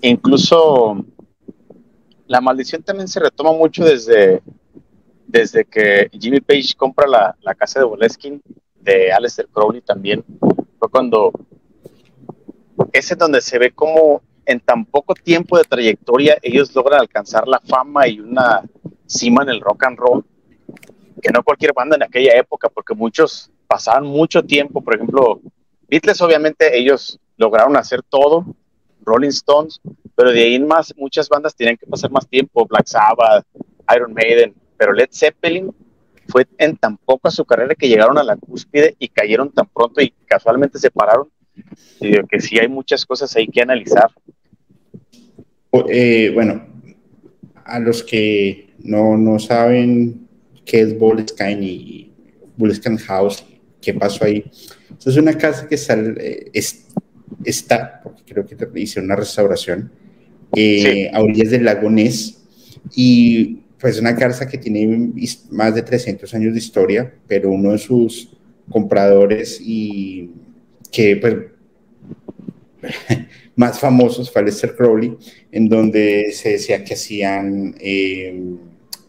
Speaker 2: Incluso la maldición también se retoma mucho desde, desde que Jimmy Page compra la, la casa de Boleskin, de Aleister Crowley también. Fue cuando ese es donde se ve como en tan poco tiempo de trayectoria ellos logran alcanzar la fama y una cima en el rock and roll que no cualquier banda en aquella época, porque muchos pasaban mucho tiempo, por ejemplo, Beatles obviamente ellos lograron hacer todo, Rolling Stones, pero de ahí en más muchas bandas tienen que pasar más tiempo, Black Sabbath, Iron Maiden, pero Led Zeppelin fue en tan poco su carrera que llegaron a la cúspide y cayeron tan pronto y casualmente se pararon que sí hay muchas cosas ahí que analizar.
Speaker 1: Eh, bueno, a los que no, no saben qué es Boleskine y Boleskine House, qué pasó ahí. es una casa que está, eh, está porque creo que hice una restauración, eh, a orillas del lago Ness, y pues una casa que tiene más de 300 años de historia, pero uno de sus compradores y que pues [LAUGHS] más famosos fue Lester Crowley, en donde se decía que hacían eh,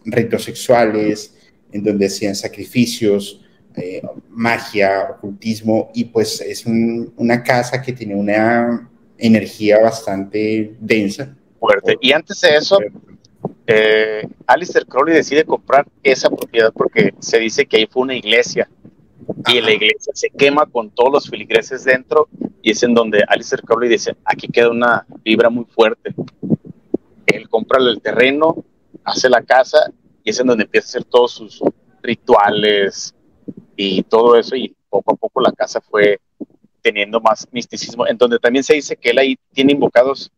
Speaker 1: ritos sexuales, en donde hacían sacrificios, eh, magia, ocultismo, y pues es una casa que tiene una energía bastante densa.
Speaker 2: Fuerte. Y antes de eso, eh, Alistair Crowley decide comprar esa propiedad porque se dice que ahí fue una iglesia y la iglesia se quema con todos los filigreses dentro y es en donde Alistair Crowley dice, aquí queda una vibra muy fuerte. Él compra el terreno, hace la casa y es en donde empieza a hacer todos sus rituales y todo eso y poco a poco la casa fue teniendo más misticismo, en donde también se dice que él ahí tiene invocados,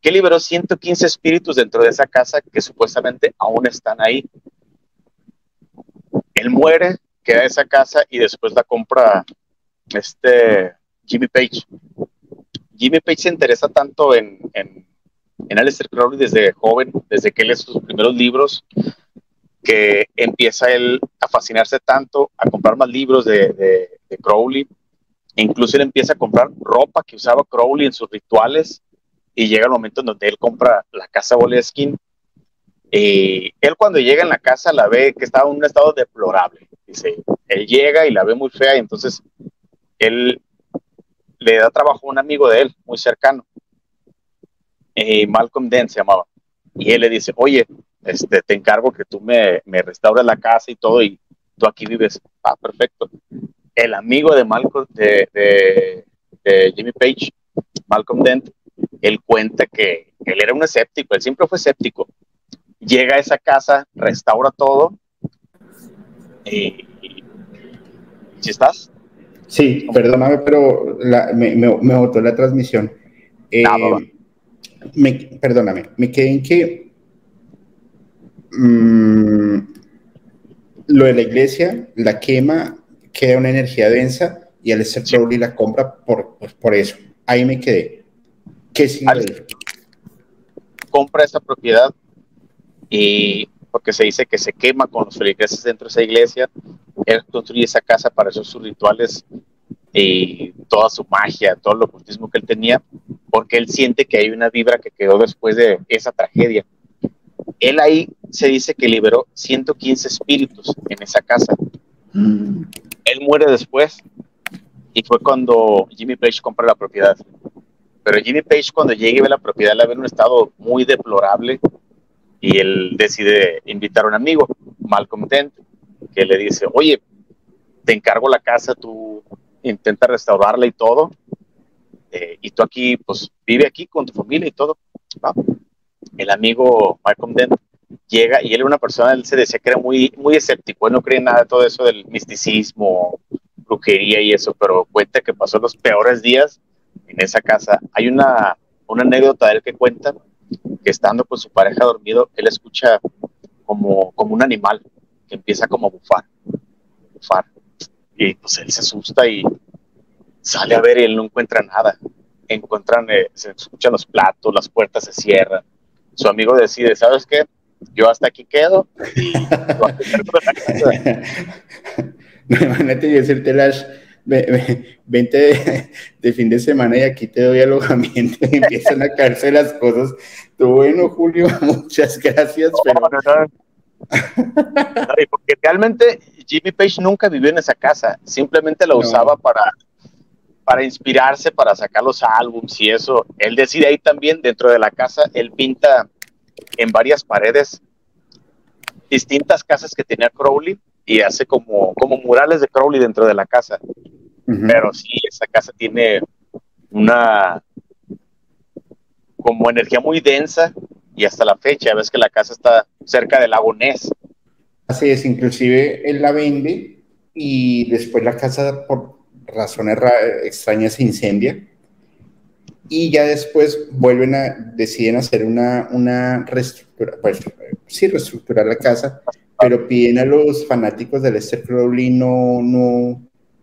Speaker 2: que liberó 115 espíritus dentro de esa casa que supuestamente aún están ahí. Él muere, queda esa casa y después la compra este Jimmy Page. Jimmy Page se interesa tanto en, en, en Aleister Crowley desde joven, desde que lee sus primeros libros, que empieza él a fascinarse tanto, a comprar más libros de, Crowley, e incluso él empieza a comprar ropa que usaba Crowley en sus rituales, y llega el momento en donde él compra la casa Boleskin, y él cuando llega en la casa la ve que estaba en un estado deplorable, dice, él llega y la ve muy fea, y entonces él le da trabajo a un amigo de él, muy cercano, eh, Malcolm Dent se llamaba, y él le dice, oye, este, te encargo que tú me, me restaures la casa y todo, y tú aquí vives. Ah, perfecto. El amigo de Malcolm, de, de, Jimmy Page, Malcolm Dent, él cuenta que él era un escéptico, él siempre fue escéptico. Llega a esa casa, restaura todo. Y, ¿Sí estás?
Speaker 1: Sí, perdóname, pero me, me, botó la transmisión. Eh, me, perdóname, me quedé en que Mm, lo de la iglesia, la quema, queda una energía densa y al ser Crowley la compra por, pues, por eso. Ahí me quedé. ¿Qué significa?
Speaker 2: Compra esa propiedad y porque se dice que se quema con los feligreses dentro de esa iglesia. Él construye esa casa para esos sus rituales y toda su magia, todo el ocultismo que él tenía, porque él siente que hay una vibra que quedó después de esa tragedia. Él ahí se dice que liberó 115 espíritus en esa casa. Mm. Él muere después y fue cuando Jimmy Page compra la propiedad. Pero Jimmy Page cuando llega y ve la propiedad la ve en un estado muy deplorable y él decide invitar a un amigo, Malcolm Dent, que le dice, oye, te encargo la casa, tú intenta restaurarla y todo, eh, y tú aquí, pues vive aquí con tu familia y todo. El amigo Malcolm Dent llega y él era una persona, él se decía que era muy, muy escéptico, él no cree nada de todo eso del misticismo, brujería y eso, pero cuenta que pasó los peores días en esa casa. Hay una, una anécdota de él que cuenta que estando con su pareja dormido, él escucha como, como un animal que empieza como a bufar, bufar. Y pues él se asusta y sale a ver y él no encuentra nada. Encuentran, eh, se escuchan los platos, las puertas se cierran. Su amigo decide, ¿sabes qué? yo hasta aquí quedo. [LAUGHS]
Speaker 1: no, imagínate decirte las vente de, fin de semana y aquí te doy alojamiento y empiezan a caerse las cosas. Tú, bueno, Julio, [LAUGHS] muchas gracias. pero...
Speaker 2: porque realmente Jimmy Page nunca vivió en esa casa, simplemente la usaba para, para inspirarse, para sacar los álbums y eso. Él decide ahí también, dentro de la casa, él pinta en varias paredes distintas casas que tenía Crowley y hace como, como murales de Crowley dentro de la casa. Pero sí, esa casa tiene una como energía muy densa y hasta la fecha, ves que la casa está cerca del lago Ness.
Speaker 1: Así es, inclusive él la vende y después la casa por razones extrañas se incendia y ya después vuelven a, deciden hacer una, una reestructura, pues sí, reestructurar la casa, pero piden a los fanáticos de Lester Crowley no, no,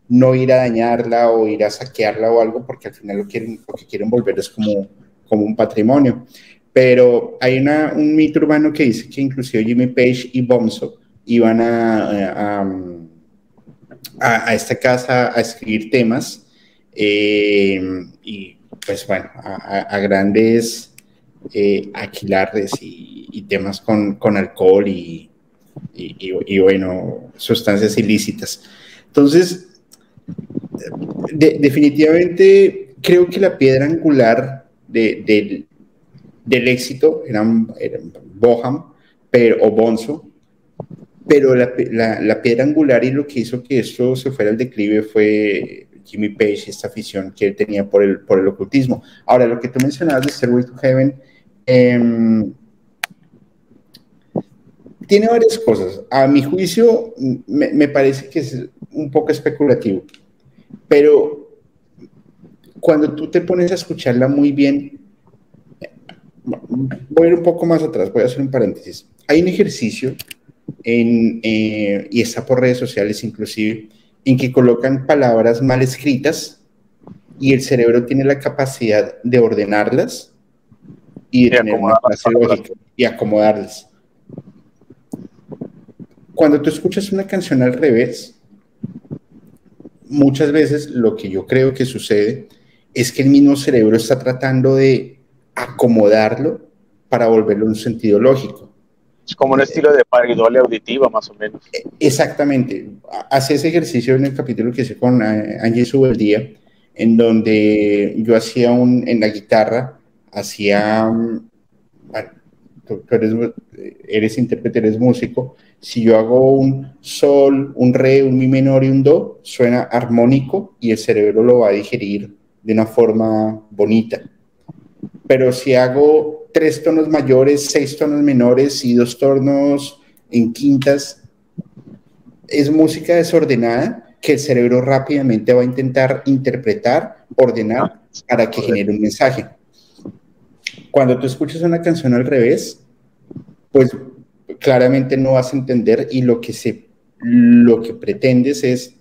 Speaker 1: no ir a dañarla o ir a saquearla o algo, porque al final lo, quieren, lo que quieren volver es como, como un patrimonio. Pero hay un mito urbano que dice que inclusive Jimmy Page y Bonzo iban a, a, esta casa a escribir temas eh, y pues bueno, a, grandes eh, y, temas con, alcohol y, bueno, sustancias ilícitas. Entonces, definitivamente creo que la piedra angular del éxito era, Boham pero, o Bonzo, pero la, la, piedra angular y lo que hizo que esto se fuera al declive fue Jimmy Page, esta afición que él tenía por el, por el ocultismo. Ahora, lo que tú mencionabas de Stairway to Heaven, em, tiene varias cosas. A mi juicio, me, parece que es un poco especulativo, pero cuando tú te pones a escucharla muy bien, voy a ir un poco más atrás, voy a hacer un paréntesis. Hay un ejercicio en, eh, y está por redes sociales inclusive, en que colocan palabras mal escritas y el cerebro tiene la capacidad de ordenarlas y de tener una lógica y acomodarlas. cuando tú escuchas una canción al revés, muchas veces lo que yo creo que sucede es que el mismo cerebro está tratando de acomodarlo para volverlo un sentido lógico.
Speaker 2: Es como un estilo de paridolia auditiva, más o menos.
Speaker 1: E, exactamente. Hace ese ejercicio en el capítulo que hice con eh, Angie Subeldía, en donde yo hacía un, en la guitarra, hacía, bueno, tú, eres, eres intérprete, eres músico, si yo hago un sol, un re, un mi menor y un do, suena armónico y el cerebro lo va a digerir de una forma bonita. Pero si hago tres tonos mayores, seis tonos menores y dos tonos en quintas, es música desordenada que el cerebro rápidamente va a intentar interpretar, ordenar para que genere un mensaje. Cuando tú escuchas una canción al revés, pues claramente no vas a entender y lo que, se, lo que pretendes es,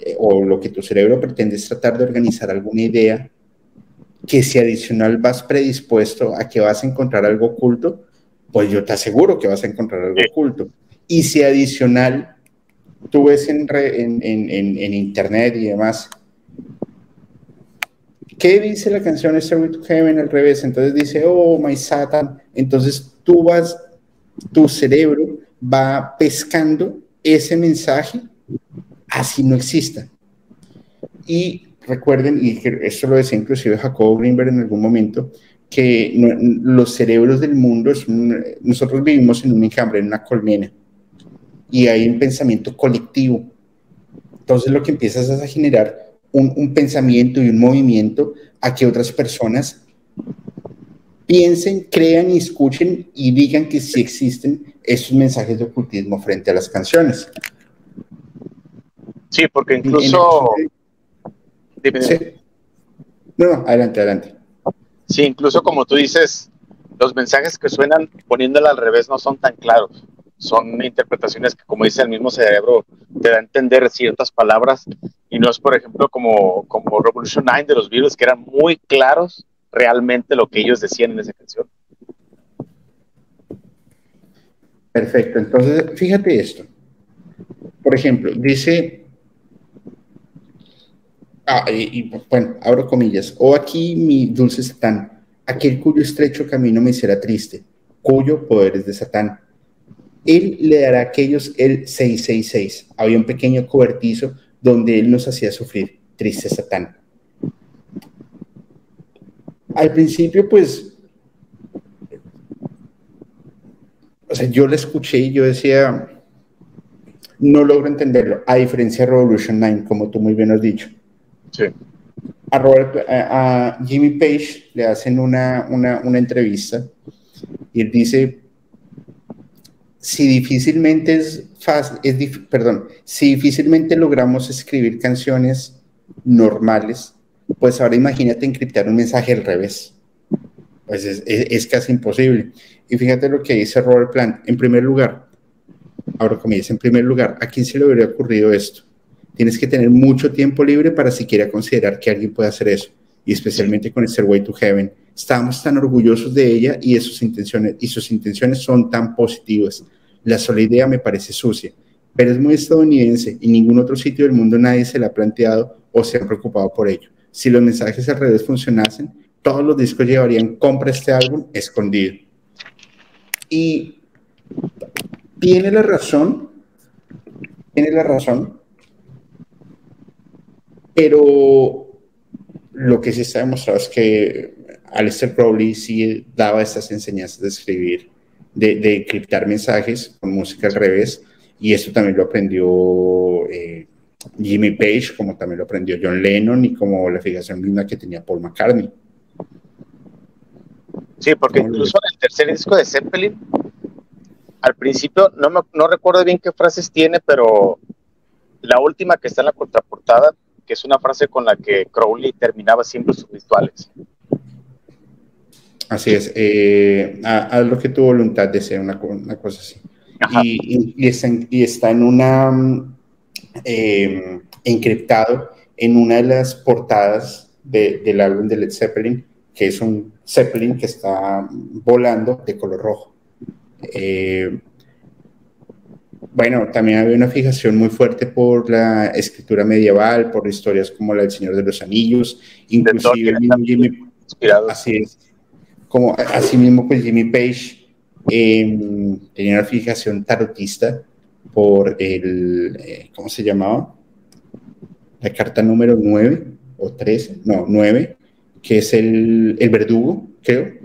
Speaker 1: eh, o lo que tu cerebro pretende es tratar de organizar alguna idea que si adicional vas predispuesto a que vas a encontrar algo oculto, pues yo te aseguro que vas a encontrar algo oculto. Y si adicional tú ves en, en, en, en internet y demás, ¿qué dice la canción Stairway to Heaven al revés? Entonces dice, oh, my Satan. Entonces tú vas tu cerebro va pescando ese mensaje así no exista. Y recuerden, y esto lo decía inclusive Jacob Greenberg en algún momento, que los cerebros del mundo, nosotros vivimos en un enjambre, en una colmena, y hay un pensamiento colectivo. Entonces lo que empiezas es a generar un, un pensamiento y un movimiento a que otras personas piensen, crean y escuchen y digan que sí existen esos mensajes de ocultismo frente a las canciones.
Speaker 2: Sí, porque incluso...
Speaker 1: No, no, adelante, adelante.
Speaker 2: Sí, incluso como tú dices, los mensajes que suenan poniéndola al revés no son tan claros. Son interpretaciones que, como dice el mismo cerebro, te da a entender ciertas palabras y no es, por ejemplo, como, como Revolution 9 de los virus, que eran muy claros realmente lo que ellos decían en esa canción.
Speaker 1: Perfecto, entonces fíjate esto. Por ejemplo, dice, ah, y, bueno, abro comillas, o aquí mi dulce Satán, aquel cuyo estrecho camino me hiciera triste, cuyo poder es de Satán. Él le dará a aquellos el 666. Había un pequeño cobertizo donde él nos hacía sufrir, triste Satán al principio, pues, o sea, yo la escuché y yo decía, no logro entenderlo, a diferencia de Revolution 9, como tú muy bien has dicho.
Speaker 2: Sí.
Speaker 1: A, Jimmy Page le hacen una, una, entrevista y él dice, si difícilmente es fácil, es perdón, si difícilmente logramos escribir canciones normales, pues ahora imagínate encriptar un mensaje al revés. Pues es, casi imposible. Y fíjate lo que dice Robert Plant. En primer lugar, ahora como dice, en primer lugar, ¿a quién se le hubiera ocurrido esto? Tienes que tener mucho tiempo libre para siquiera considerar que alguien puede hacer eso. Y especialmente con este Way to Heaven. Estábamos tan orgullosos de ella y, sus intenciones, y sus intenciones son tan positivas. La sola idea me parece sucia, pero es muy estadounidense y ningún otro sitio del mundo nadie se la ha planteado o se ha preocupado por ello si los mensajes al revés funcionasen, todos los discos llevarían compra este álbum escondido. Y tiene la razón, tiene la razón, pero lo que sí está demostrado es que Aleister Crowley sí daba estas enseñanzas de escribir, de, de criptar mensajes con música al revés, y esto también lo aprendió eh, Jimmy Page, como también lo aprendió John Lennon y como la fijación misma que tenía Paul McCartney.
Speaker 2: Sí, porque incluso en el tercer disco de Zeppelin, al principio no, me, no recuerdo bien qué frases tiene, pero la última que está en la contraportada, que es una frase con la que Crowley terminaba siempre sus rituales.
Speaker 1: Así es, eh, haz lo que tu voluntad desea, una, una cosa así. Y, y, está y, está en, una eh, encriptado en una de las portadas del álbum de Led Zeppelin, que es un Zeppelin que está volando de color rojo. Eh, bueno, también había una fijación muy fuerte por la escritura medieval, por historias como la del Señor de los Anillos, inclusive Jimmy, así es, como así mismo pues Jimmy Page em, tenía una fijación tarotista por el, eh, ¿cómo se llamaba? La carta número 9 o 13, no, 9, que es el, el verdugo, creo,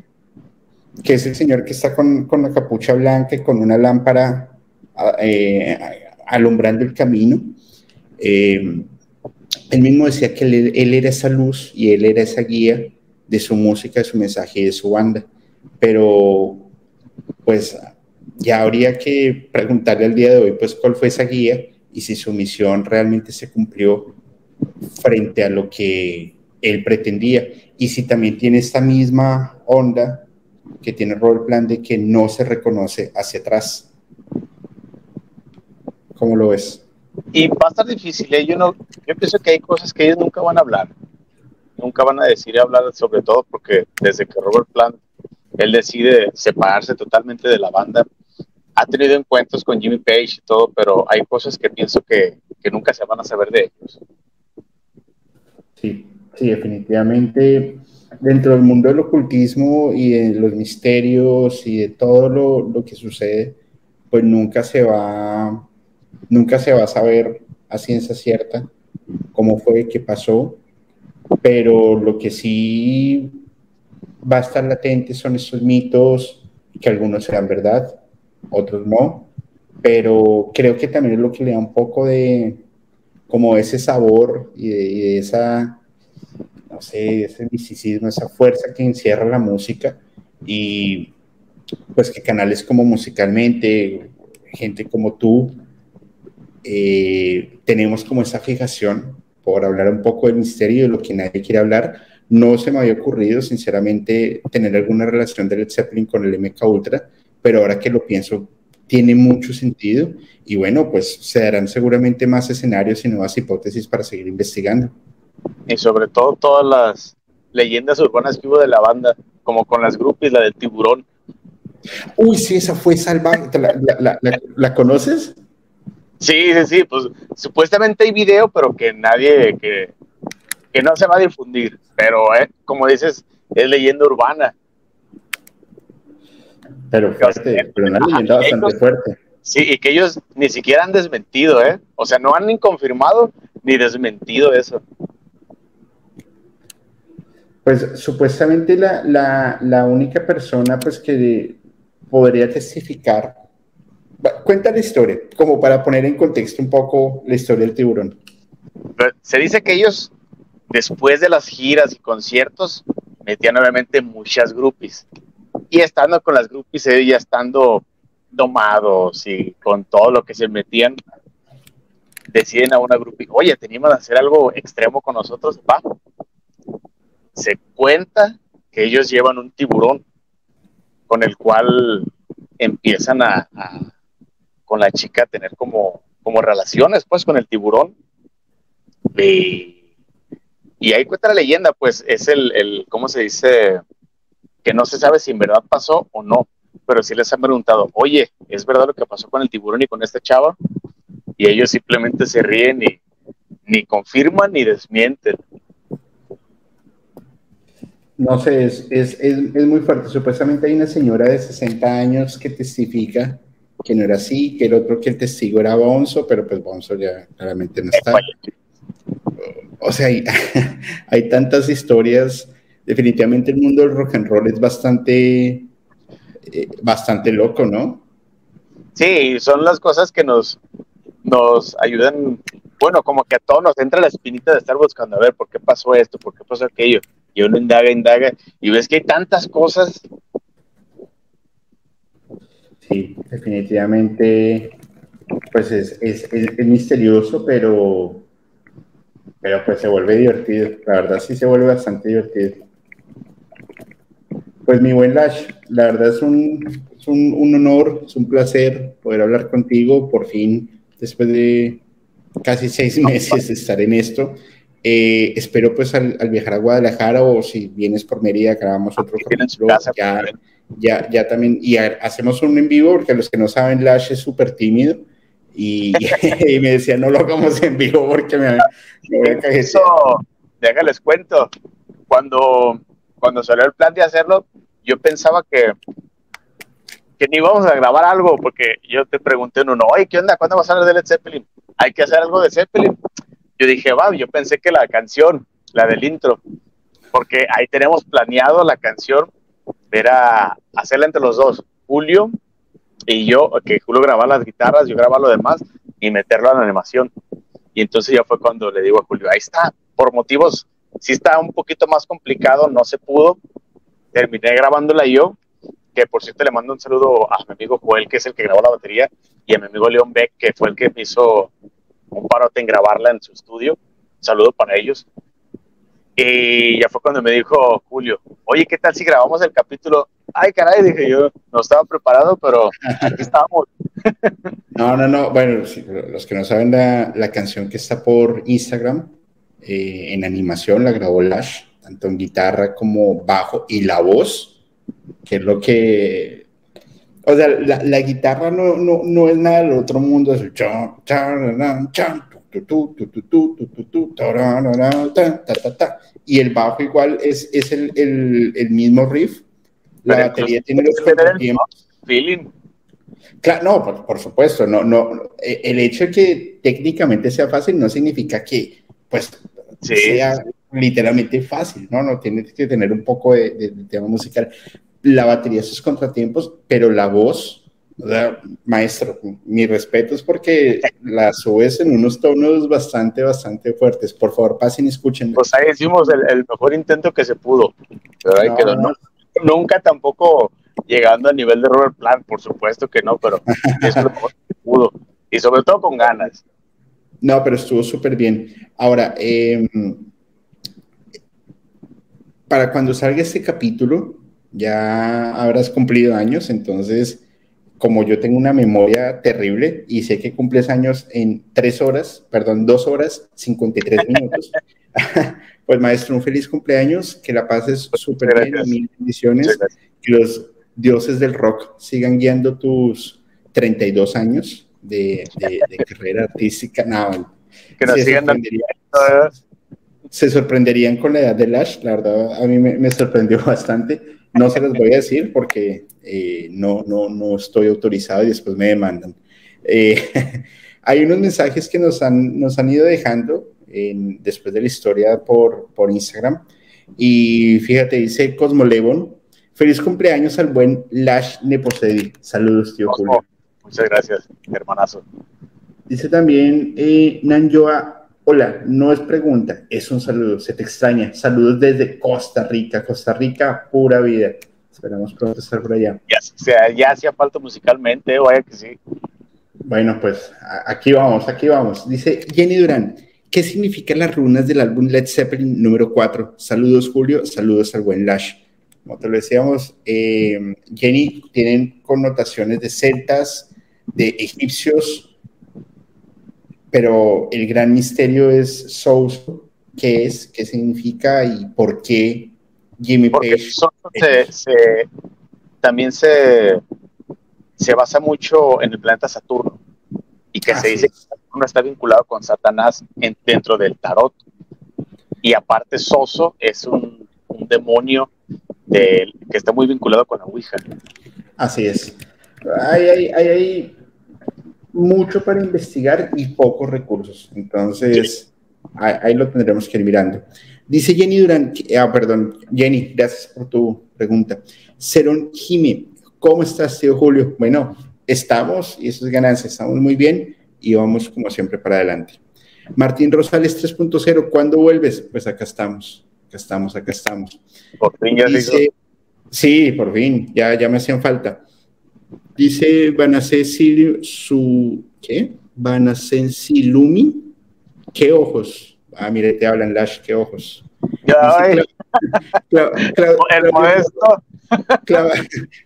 Speaker 1: que es el señor que está con, con la capucha blanca y con una lámpara eh, alumbrando el camino. Eh, él mismo decía que él, era esa luz y él era esa guía de su música, de su mensaje y de su banda. Pero, pues, ya habría que preguntarle al día de hoy, pues, cuál fue esa guía y si su misión realmente se cumplió frente a lo que él pretendía. Y si también tiene esta misma onda que tiene Robert Plan de que no se reconoce hacia atrás. ¿Cómo lo ves?
Speaker 2: Y va a estar difícil, ¿eh? yo, no, yo pienso que hay cosas que ellos nunca van a hablar, nunca van a decir y hablar sobre todo porque desde que Robert Plant, él decide separarse totalmente de la banda, ha tenido encuentros con Jimmy Page y todo, pero hay cosas que pienso que, que nunca se van a saber de ellos.
Speaker 1: Sí, sí, definitivamente dentro del mundo del ocultismo y de los misterios y de todo lo, lo que sucede, pues nunca se va Nunca se va a saber a ciencia cierta cómo fue, qué pasó, pero lo que sí va a estar latente son estos mitos, que algunos serán verdad, otros no, pero creo que también es lo que le da un poco de como ese sabor y de, esa, no sé, ese misticismo, esa fuerza que encierra la música y pues que canales como musicalmente, gente como tú, eh, tenemos como esa fijación por hablar un poco del misterio de lo que nadie quiere hablar. No se me había ocurrido, sinceramente, tener alguna relación de Led Zeppelin con el MK Ultra, pero ahora que lo pienso, tiene mucho sentido y bueno, pues se darán seguramente más escenarios y nuevas hipótesis para seguir investigando.
Speaker 2: Y sobre todo todas las leyendas urbanas que hubo de la banda, como con las groupies, la del tiburón.
Speaker 1: Uy, sí, esa fue salvaje. ¿La, la conoces?
Speaker 2: Sí, sí, sí, pues supuestamente hay video, pero que nadie, que, que no se va a difundir. Pero, eh, como dices, es leyenda urbana.
Speaker 1: Pero fuerte, pero una leyenda bastante fuerte.
Speaker 2: Sí, y que ellos ni siquiera han desmentido, ¿eh? O sea, no han ni confirmado ni desmentido eso.
Speaker 1: Pues supuestamente la, la, la única persona pues que podría testificar Cuenta la historia, como para poner en contexto un poco la historia del tiburón.
Speaker 2: Se dice que ellos, después de las giras y conciertos, metían obviamente muchas groupies. Y estando con las groupies, ya estando domados y con todo lo que se metían, deciden a una groupie, oye, teníamos que hacer algo extremo con nosotros, va. Se cuenta que ellos llevan un tiburón con el cual empiezan a, con la chica tener como, como relaciones, pues, con el tiburón. Y, y ahí cuenta la leyenda, pues, es el, el, ¿cómo se dice? Que no se sabe si en verdad pasó o no, pero sí les han preguntado, oye, ¿es verdad lo que pasó con el tiburón y con esta chava? Y ellos simplemente se ríen y ni confirman ni desmienten.
Speaker 1: No sé, es, es, es, es, muy fuerte. Supuestamente hay una señora de 60 años que testifica que no era así, que el otro que el testigo era Bonzo, pero pues Bonzo ya claramente no está. O sea, hay, [LAUGHS] hay tantas historias. Definitivamente el mundo del rock and roll es bastante, eh, bastante loco, ¿no?
Speaker 2: Sí, son las cosas que nos, nos ayudan, bueno, como que a todos nos entra la espinita de estar buscando, a ver, ¿por qué pasó esto? ¿Por qué pasó aquello? Y uno indaga, indaga, y ves que hay tantas cosas
Speaker 1: Sí, definitivamente, pues es, es, es, misterioso, pero, pero pues se vuelve divertido. La verdad sí se vuelve bastante divertido. Pues mi buen Lash, la verdad es un, es un, un honor, es un placer poder hablar contigo por fin, después de casi seis [LAUGHS] meses de estar en esto. Eh, espero pues al, al, viajar a Guadalajara o si vienes por Mérida grabamos otro capítulo ya, ya, ya también, y hacemos un en vivo, porque los que no saben, Lash es súper tímido, y, [LAUGHS] me decía, no lo hagamos en vivo porque me,
Speaker 2: voy a Eso, déjales cuento, cuando, cuando salió el plan de hacerlo, yo pensaba que, que ni íbamos a grabar algo, porque yo te pregunté en uno, oye, ¿qué onda? ¿Cuándo vas a hablar de Led Zeppelin? Hay que hacer algo de Zeppelin. Yo dije, va, yo pensé que la canción, la del intro, porque ahí tenemos planeado la canción, era hacerla entre los dos, Julio y yo, que Julio grababa las guitarras, yo grababa lo demás y meterlo en la animación. Y entonces ya fue cuando le digo a Julio, ahí está, por motivos, sí está un poquito más complicado, no se pudo, terminé grabándola yo, que por cierto le mando un saludo a mi amigo Joel, que es el que grabó la batería, y a mi amigo León Beck, que fue el que me hizo un parote en grabarla en su estudio. saludo para ellos. Y ya fue cuando me dijo Julio, oye, ¿qué tal si grabamos el capítulo? Ay, caray, dije yo, no estaba preparado, pero aquí estábamos. [LAUGHS]
Speaker 1: No, no, no, bueno, los que no saben la, la canción que está por Instagram, eh, en animación la grabó Lash, tanto en guitarra como bajo y la voz, que es lo que... O sea, la, la guitarra no, no, no, es nada del otro mundo, es el y el bajo igual es, es el, el, el, mismo riff. La batería tiene los feeling. Claro, no, por, por, supuesto, no, no. E, el hecho de que técnicamente sea fácil no significa que, pues, sea literalmente fácil, ¿no? No tienes que tener un poco de, de, de tema musical. La batería, sus contratiempos, pero la voz, maestro, mi respeto es porque la subes en unos tonos bastante, bastante fuertes. Por favor, pasen y escuchen.
Speaker 2: Pues ahí hicimos el, mejor intento que se pudo. Pero nunca tampoco llegando a nivel de Robert Plant, por supuesto que no, pero es lo mejor que se pudo. Y sobre todo con ganas.
Speaker 1: No, pero estuvo súper bien. Ahora, em, para cuando salga este capítulo, ya habrás cumplido años, entonces como yo tengo una memoria terrible y sé que cumples años en tres horas, perdón, dos horas, 53 [LAUGHS] minutos, [LAUGHS] pues maestro, un feliz cumpleaños, que la pases súper bien, mil bendiciones, que los dioses del rock sigan guiando tus 32 años de, carrera artística. No, que nos sigan se sorprenderían con la edad de Lash, la verdad a mí me, me sorprendió [LAUGHS] bastante. No se les voy a decir porque eh, no, no, no estoy autorizado y después me demandan. Eh, [LAUGHS] hay unos mensajes que nos han, nos han ido dejando en, después de la historia por, por Instagram. Y fíjate, dice Cosmolevon, feliz cumpleaños al buen Lash Neposedi. Saludos, tío Julio.
Speaker 2: Muchas gracias, hermanazo.
Speaker 1: Dice también eh, Nanjoa, hola, no es pregunta, es un saludo, se te extraña. Saludos desde Costa Rica, Costa Rica, pura vida. Esperamos pronto estar por allá.
Speaker 2: Ya, ya hacía falta musicalmente, vaya que sí.
Speaker 1: Bueno, pues aquí vamos, aquí vamos. Dice Jenny Durán, ¿qué significan las runas del álbum Led Zeppelin número 4? Saludos, Julio, saludos al buen Lash. Como te lo decíamos, eh, Jenny, tienen connotaciones de celtas, de egipcios, pero el gran misterio es Souso, qué es, qué significa y por qué Jimmy Page.
Speaker 2: también se, se basa mucho en el planeta Saturno y que se dice que Saturno está vinculado con Satanás dentro del tarot. Y aparte, Soso es un, demonio que está muy vinculado con la Ouija.
Speaker 1: Así es. Hay, hay, mucho para investigar y pocos recursos. Entonces, ahí, lo tendremos que ir mirando. Dice Jenny Durán, ah, perdón, Jenny, gracias por tu pregunta. Cerón Jimmy, ¿cómo estás, tío Julio? Bueno, estamos, y eso es ganancia, estamos muy bien y vamos como siempre para adelante. Martín Rosales 3.0, ¿cuándo vuelves? Pues acá estamos, acá estamos, acá estamos.
Speaker 2: Por fin ya Dice,
Speaker 1: Sí, por fin, ya, ya me hacían falta. Dice Vanacesi su, ¿qué? Vanasensilumi, ¿qué ojos? Ah, mire, te hablan Lash, qué ojos. Ya, [LAUGHS] el maestro.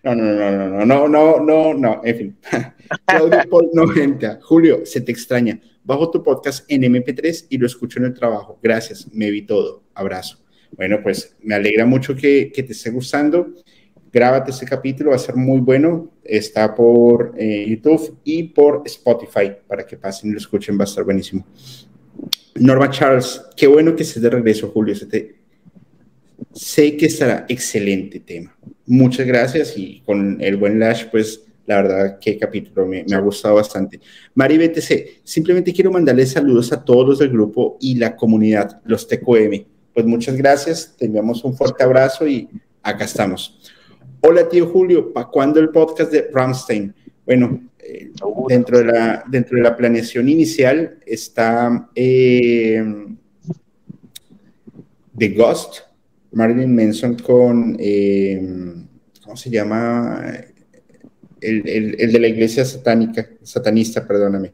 Speaker 1: no, no, no, no, no, no, no, no, en fin. [LAUGHS] Claudio Paul 90. Julio, se te extraña. Bajo tu podcast en MP3 y lo escucho en el trabajo. Gracias, me vi todo. Abrazo. Bueno, pues me alegra mucho que, que te esté gustando. Grábate este capítulo, va a ser muy bueno. Está por eh, YouTube y por Spotify para que pasen y lo escuchen, va a estar buenísimo. Norma Charles, qué bueno que estés de regreso, Julio. Sé que estará excelente tema. Muchas gracias y con el buen Lash, pues la verdad, qué capítulo, me, ha gustado bastante. Mari BTC, simplemente quiero mandarle saludos a todos los del grupo y la comunidad, los TQM. Pues muchas gracias, te enviamos un fuerte abrazo y acá estamos. Hola, tío Julio, ¿para cuándo el podcast de Ramstein? Bueno, eh, dentro, de la, dentro de la planeación inicial está eh, The Ghost, Marilyn Manson con, eh, ¿cómo se llama? el, el, de la iglesia satánica, satanista, perdóname.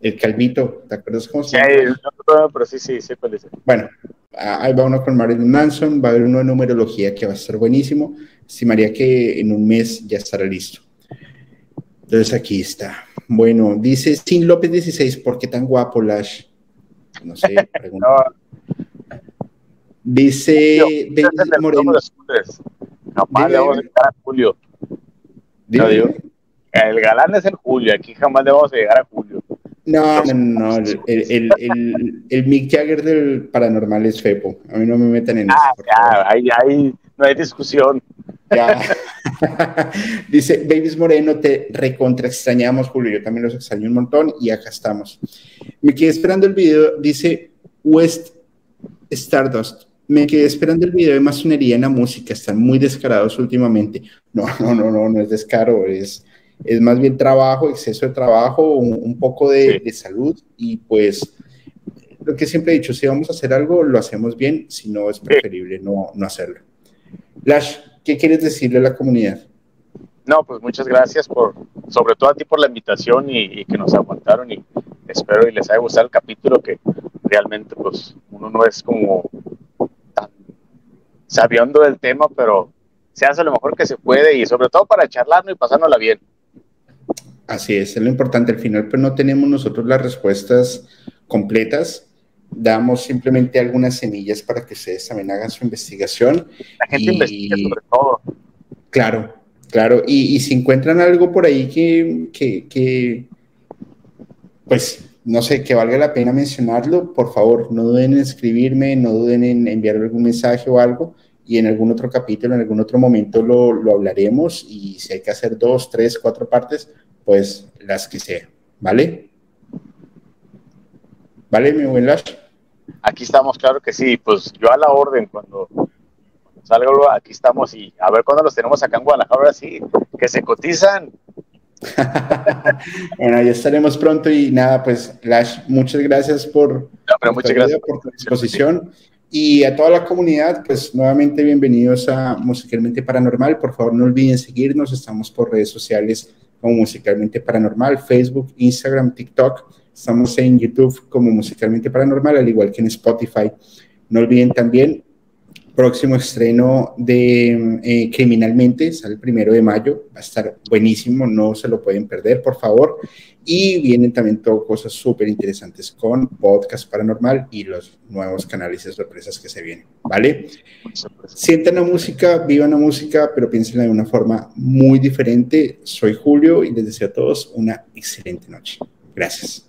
Speaker 1: El Calvito, ¿te acuerdas cómo se llama?
Speaker 2: Sí, pero sí, sí, sí,
Speaker 1: Bueno, ahí va uno con Marilyn Manson, va a haber uno de numerología que va a ser buenísimo. Estimaría que en un mes ya estará listo. Entonces aquí está. Bueno, dice Sin López 16, ¿por qué tan guapo, Lash? No sé, [LAUGHS] pregunta. Dice David Moreno.
Speaker 2: Jamás le vamos a llegar a Julio. el galán es el Julio, aquí jamás le vamos a llegar a Julio.
Speaker 1: No, no, no, el, el, el, el, Mick Jagger del paranormal es Fepo. A mí no me metan en
Speaker 2: ah, eso. Ya, ahí, ahí no hay discusión.
Speaker 1: Ya. [LAUGHS] Dice Babies Moreno, te recontra extrañamos, Julio. Yo también los extraño un montón y acá estamos. Me quedé esperando el video. Dice West Stardust me quedé esperando el video de masonería en la música, están muy descarados últimamente. No, [LAUGHS] no, no, no, no es descaro, es, es más bien trabajo, exceso de trabajo, un, poco de, salud y pues lo que siempre he dicho, si vamos a hacer algo, lo hacemos bien, si no es preferible no, no hacerlo. Lash, ¿qué quieres decirle a la comunidad?
Speaker 2: No, pues muchas gracias por, sobre todo a ti por la invitación y, y, que nos aguantaron y espero y les haya gustado el capítulo que realmente pues uno no es como sabiendo del tema, pero se hace lo mejor que se puede y sobre todo para charlarnos y pasárnosla bien.
Speaker 1: Así es, es lo importante. Al final, pues no tenemos nosotros las respuestas completas. Damos simplemente algunas semillas para que ustedes también hagan su investigación.
Speaker 2: La gente investiga sobre todo.
Speaker 1: Claro, claro. Y, si encuentran algo por ahí que, que, que, pues, no sé, que valga la pena mencionarlo, por favor, no duden en escribirme, no duden en enviar algún mensaje o algo y en algún otro capítulo, en algún otro momento lo, lo hablaremos y si hay que hacer dos, tres, cuatro partes, pues las que sea, ¿vale? ¿Vale, mi buen Lash?
Speaker 2: Aquí estamos, claro que sí, pues yo a la orden cuando, salga, aquí estamos y a ver cuándo los tenemos acá en Guadalajara, sí, que se cotizan. [LAUGHS]
Speaker 1: bueno, ya estaremos pronto y nada, pues Lash, muchas gracias por,
Speaker 2: muchas gracias.
Speaker 1: por tu disposición. Y a toda la comunidad, pues nuevamente bienvenidos a Musicalmente Paranormal. Por favor, no olviden seguirnos. Estamos por redes sociales como Musicalmente Paranormal, Facebook, Instagram, TikTok. Estamos en YouTube como Musicalmente Paranormal, al igual que en Spotify. No olviden también próximo estreno de eh, Criminalmente, sale el primero de mayo, va a estar buenísimo, no se lo pueden perder, por favor. Y vienen también todo cosas súper interesantes con Podcast Paranormal y los nuevos canales de sorpresas que se vienen, ¿vale? Sientan la música, vivan la música, pero piénsenla de una forma muy diferente. Soy Julio y les deseo a todos una excelente noche. Gracias.